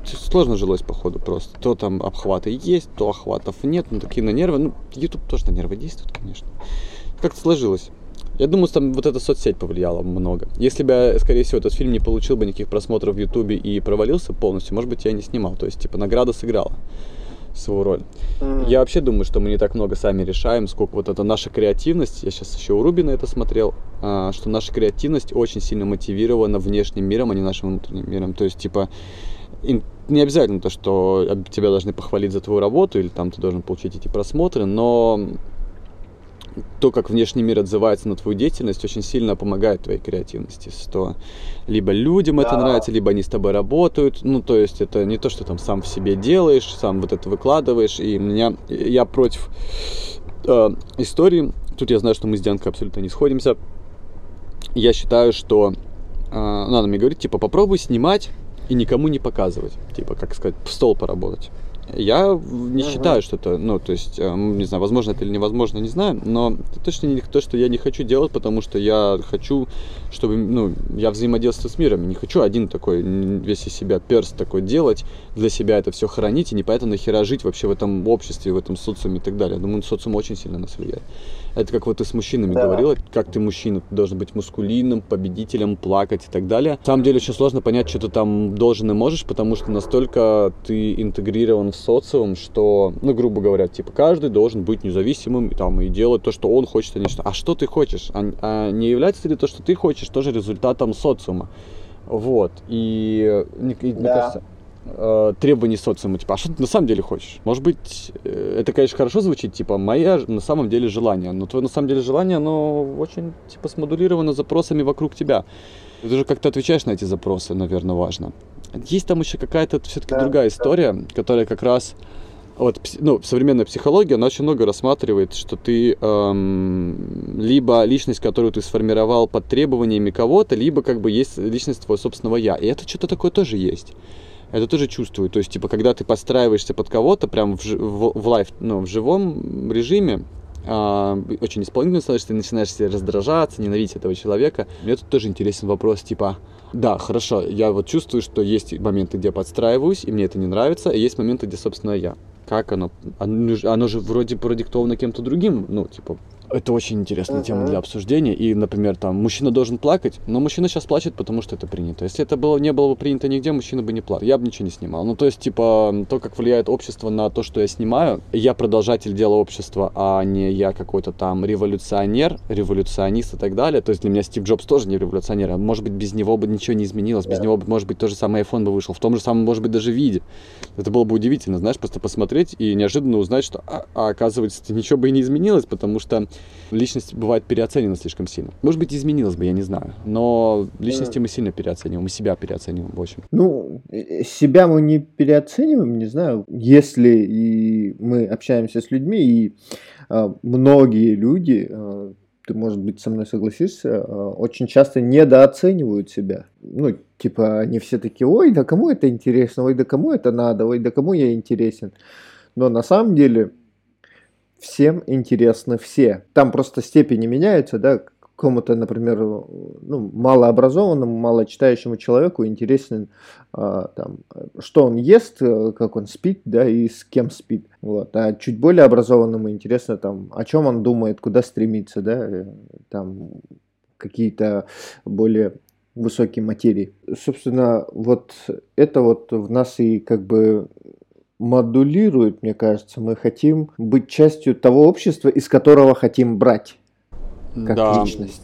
S2: сложно жилось, походу, просто. То там обхваты есть, то охватов нет, ну такие на нервы. Ну, YouTube тоже на нервы действует, конечно. Как-то сложилось. Я думаю, там вот эта соцсеть повлияла много. Если бы скорее всего, этот фильм не получил бы никаких просмотров в Ютубе и провалился полностью, может быть, я не снимал. То есть, типа, награда сыграла свою роль. Mm-hmm. Я вообще думаю, что мы не так много сами решаем, сколько вот это наша креативность. Я сейчас еще у Рубина это смотрел, а, что наша креативность очень сильно мотивирована внешним миром, а не нашим внутренним миром. То есть, типа, не обязательно то, что тебя должны похвалить за твою работу или там ты должен получить эти просмотры, но то, как внешний мир отзывается на твою деятельность, очень сильно помогает твоей креативности. Что либо людям да. это нравится, либо они с тобой работают. Ну, то есть это не то, что там сам в себе делаешь, сам вот это выкладываешь. И меня, я против э, истории. Тут я знаю, что мы с Дианкой абсолютно не сходимся. Я считаю, что э, надо мне говорить, типа, попробуй снимать и никому не показывать. Типа, как сказать, в стол поработать. Я не uh-huh. считаю, что это, ну, то есть, э, не знаю, возможно это или невозможно, не знаю, но это точно не то, что я не хочу делать, потому что я хочу, чтобы, ну, я взаимодействую с миром, не хочу один такой, весь из себя перст такой делать, для себя это все хранить, и не поэтому нахера жить вообще в этом обществе, в этом социуме и так далее. Думаю, социум очень сильно нас влияет. Это как вот ты с мужчинами да. говорила, как ты мужчина, ты должен быть мускулинным, победителем, плакать и так далее. На самом деле очень сложно понять, что ты там должен и можешь, потому что настолько ты интегрирован в социум, что, ну, грубо говоря, типа, каждый должен быть независимым там, и делать то, что он хочет, а не что. А что ты хочешь? А, а не является ли то, что ты хочешь, тоже результатом социума? Вот. И, мне, да. мне кажется, э, требований социума, типа, а что ты на самом деле хочешь? Может быть, э, это, конечно, хорошо звучит, типа, моя на самом деле желание, но твое на самом деле желание, оно очень, типа, смодулировано запросами вокруг тебя. Ты же как-то отвечаешь на эти запросы, наверное, важно. Есть там еще какая-то все-таки да, другая история, да. которая как раз вот, ну, современная психология, она очень много рассматривает, что ты эм, либо личность, которую ты сформировал под требованиями кого-то, либо как бы есть личность твоего собственного я. И это что-то такое тоже есть. Это тоже чувствую. То есть, типа, когда ты подстраиваешься под кого-то прям в, в, в лайф, ну, в живом режиме, а, очень исполнительным становишься, ты начинаешь себе раздражаться, ненавидеть этого человека. Мне тут тоже интересен вопрос, типа, да, хорошо, я вот чувствую, что есть моменты, где подстраиваюсь, и мне это не нравится, и есть моменты, где, собственно, я. Как оно? Оно, оно же вроде продиктовано кем-то другим, ну, типа, это очень интересная uh-huh. тема для обсуждения. И, например, там, мужчина должен плакать, но мужчина сейчас плачет, потому что это принято. Если это было, не было бы принято нигде, мужчина бы не плакал. Я бы ничего не снимал. Ну, то есть, типа, то, как влияет общество на то, что я снимаю, я продолжатель дела общества, а не я какой-то там революционер, революционист и так далее. То есть для меня Стив Джобс тоже не революционер. А может быть, без него бы ничего не изменилось. Без yeah. него, может быть, тот же самый iPhone бы вышел. В том же самом, может быть, даже виде. Это было бы удивительно, знаешь, просто посмотреть и неожиданно узнать, что, а, а оказывается, ничего бы и не изменилось, потому что личность бывает переоценена слишком сильно. Может быть, изменилась бы, я не знаю. Но личности мы сильно переоцениваем, мы себя переоцениваем, в общем.
S1: Ну, э, себя мы не переоцениваем, не знаю. Если и мы общаемся с людьми, и э, многие люди, э, ты, может быть, со мной согласишься, э, очень часто недооценивают себя. Ну, типа, они все такие, ой, да кому это интересно, ой, да кому это надо, ой, да кому я интересен. Но на самом деле всем интересны все. Там просто степени меняются, да, какому-то, например, ну, малообразованному, малочитающему человеку интересен, а, там, что он ест, как он спит, да, и с кем спит. Вот. А чуть более образованному интересно, там, о чем он думает, куда стремится, да, там, какие-то более высокие материи. Собственно, вот это вот в нас и как бы модулирует, мне кажется. Мы хотим быть частью того общества, из которого хотим брать как
S2: да.
S1: личность.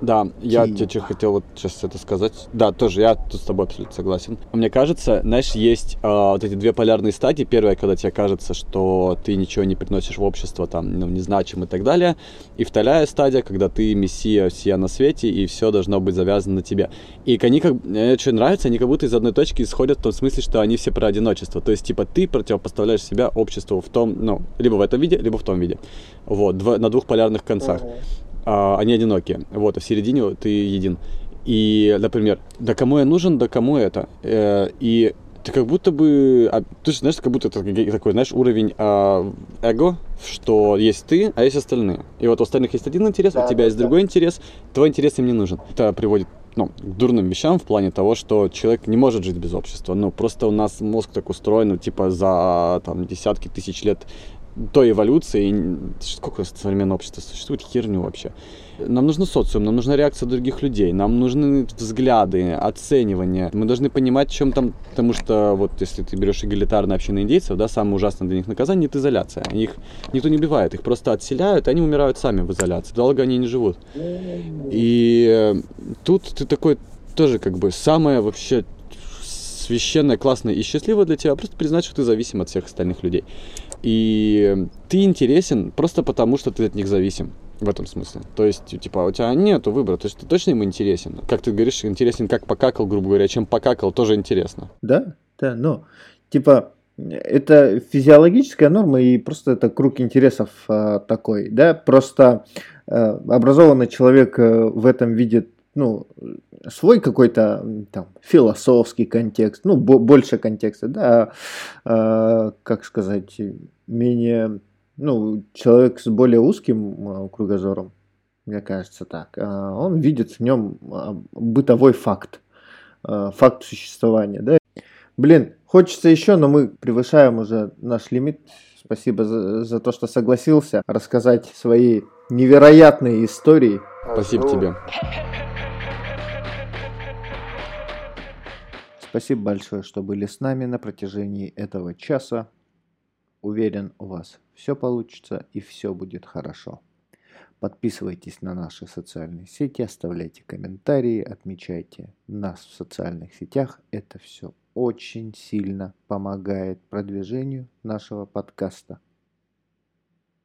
S2: Да, я тебе что хотел вот сейчас это сказать. Да, тоже я тут с тобой абсолютно согласен. Мне кажется, знаешь, есть э, вот эти две полярные стадии. Первая, когда тебе кажется, что ты ничего не приносишь в общество, там, ну, незначим и так далее. И вторая стадия, когда ты мессия всея на свете, и все должно быть завязано на тебе. И они как... Мне что нравится, они как будто из одной точки исходят в том смысле, что они все про одиночество. То есть, типа, ты противопоставляешь себя обществу в том, ну, либо в этом виде, либо в том виде. Вот, дв- на двух полярных концах. Uh-huh они одинокие. Вот, а в середине ты един. И, например, да кому я нужен, да кому это. Э, и ты как будто бы, а, ты же знаешь, как будто это такой, знаешь, уровень а, эго, что есть ты, а есть остальные. И вот у остальных есть один интерес, да, у тебя да, есть да. другой интерес, твой интерес им не нужен. Это приводит ну, к дурным вещам в плане того, что человек не может жить без общества. Ну, просто у нас мозг так устроен, ну, типа, за там, десятки тысяч лет той эволюции, сколько современное общество существует, херню вообще. Нам нужен социум, нам нужна реакция других людей, нам нужны взгляды, оценивание. Мы должны понимать, чем там, потому что вот если ты берешь эгалитарные общины индейцев, да, самое ужасное для них наказание – это изоляция. Их никто не убивает, их просто отселяют, и они умирают сами в изоляции. Долго они не живут. И э, тут ты такой тоже как бы самое вообще священное, классное и счастливое для тебя, просто признать, что ты зависим от всех остальных людей. И ты интересен просто потому, что ты от них зависим. В этом смысле. То есть, типа, у тебя нет выбора, то есть ты точно им интересен. Как ты говоришь, интересен, как покакал, грубо говоря, чем покакал, тоже интересно.
S1: Да, да, но, типа, это физиологическая норма и просто это круг интересов а, такой, да, просто а, образованный человек а, в этом видит, ну, свой какой-то там философский контекст, ну, больше контекста, да, а, как сказать, менее, ну, человек с более узким а, кругозором, мне кажется так, а, он видит в нем а, бытовой факт, а, факт существования, да. Блин, хочется еще, но мы превышаем уже наш лимит. Спасибо за, за то, что согласился рассказать свои невероятные истории.
S2: Спасибо тебе.
S1: Спасибо большое, что были с нами на протяжении этого часа. Уверен, у вас все получится и все будет хорошо. Подписывайтесь на наши социальные сети, оставляйте комментарии, отмечайте нас в социальных сетях. Это все очень сильно помогает продвижению нашего подкаста.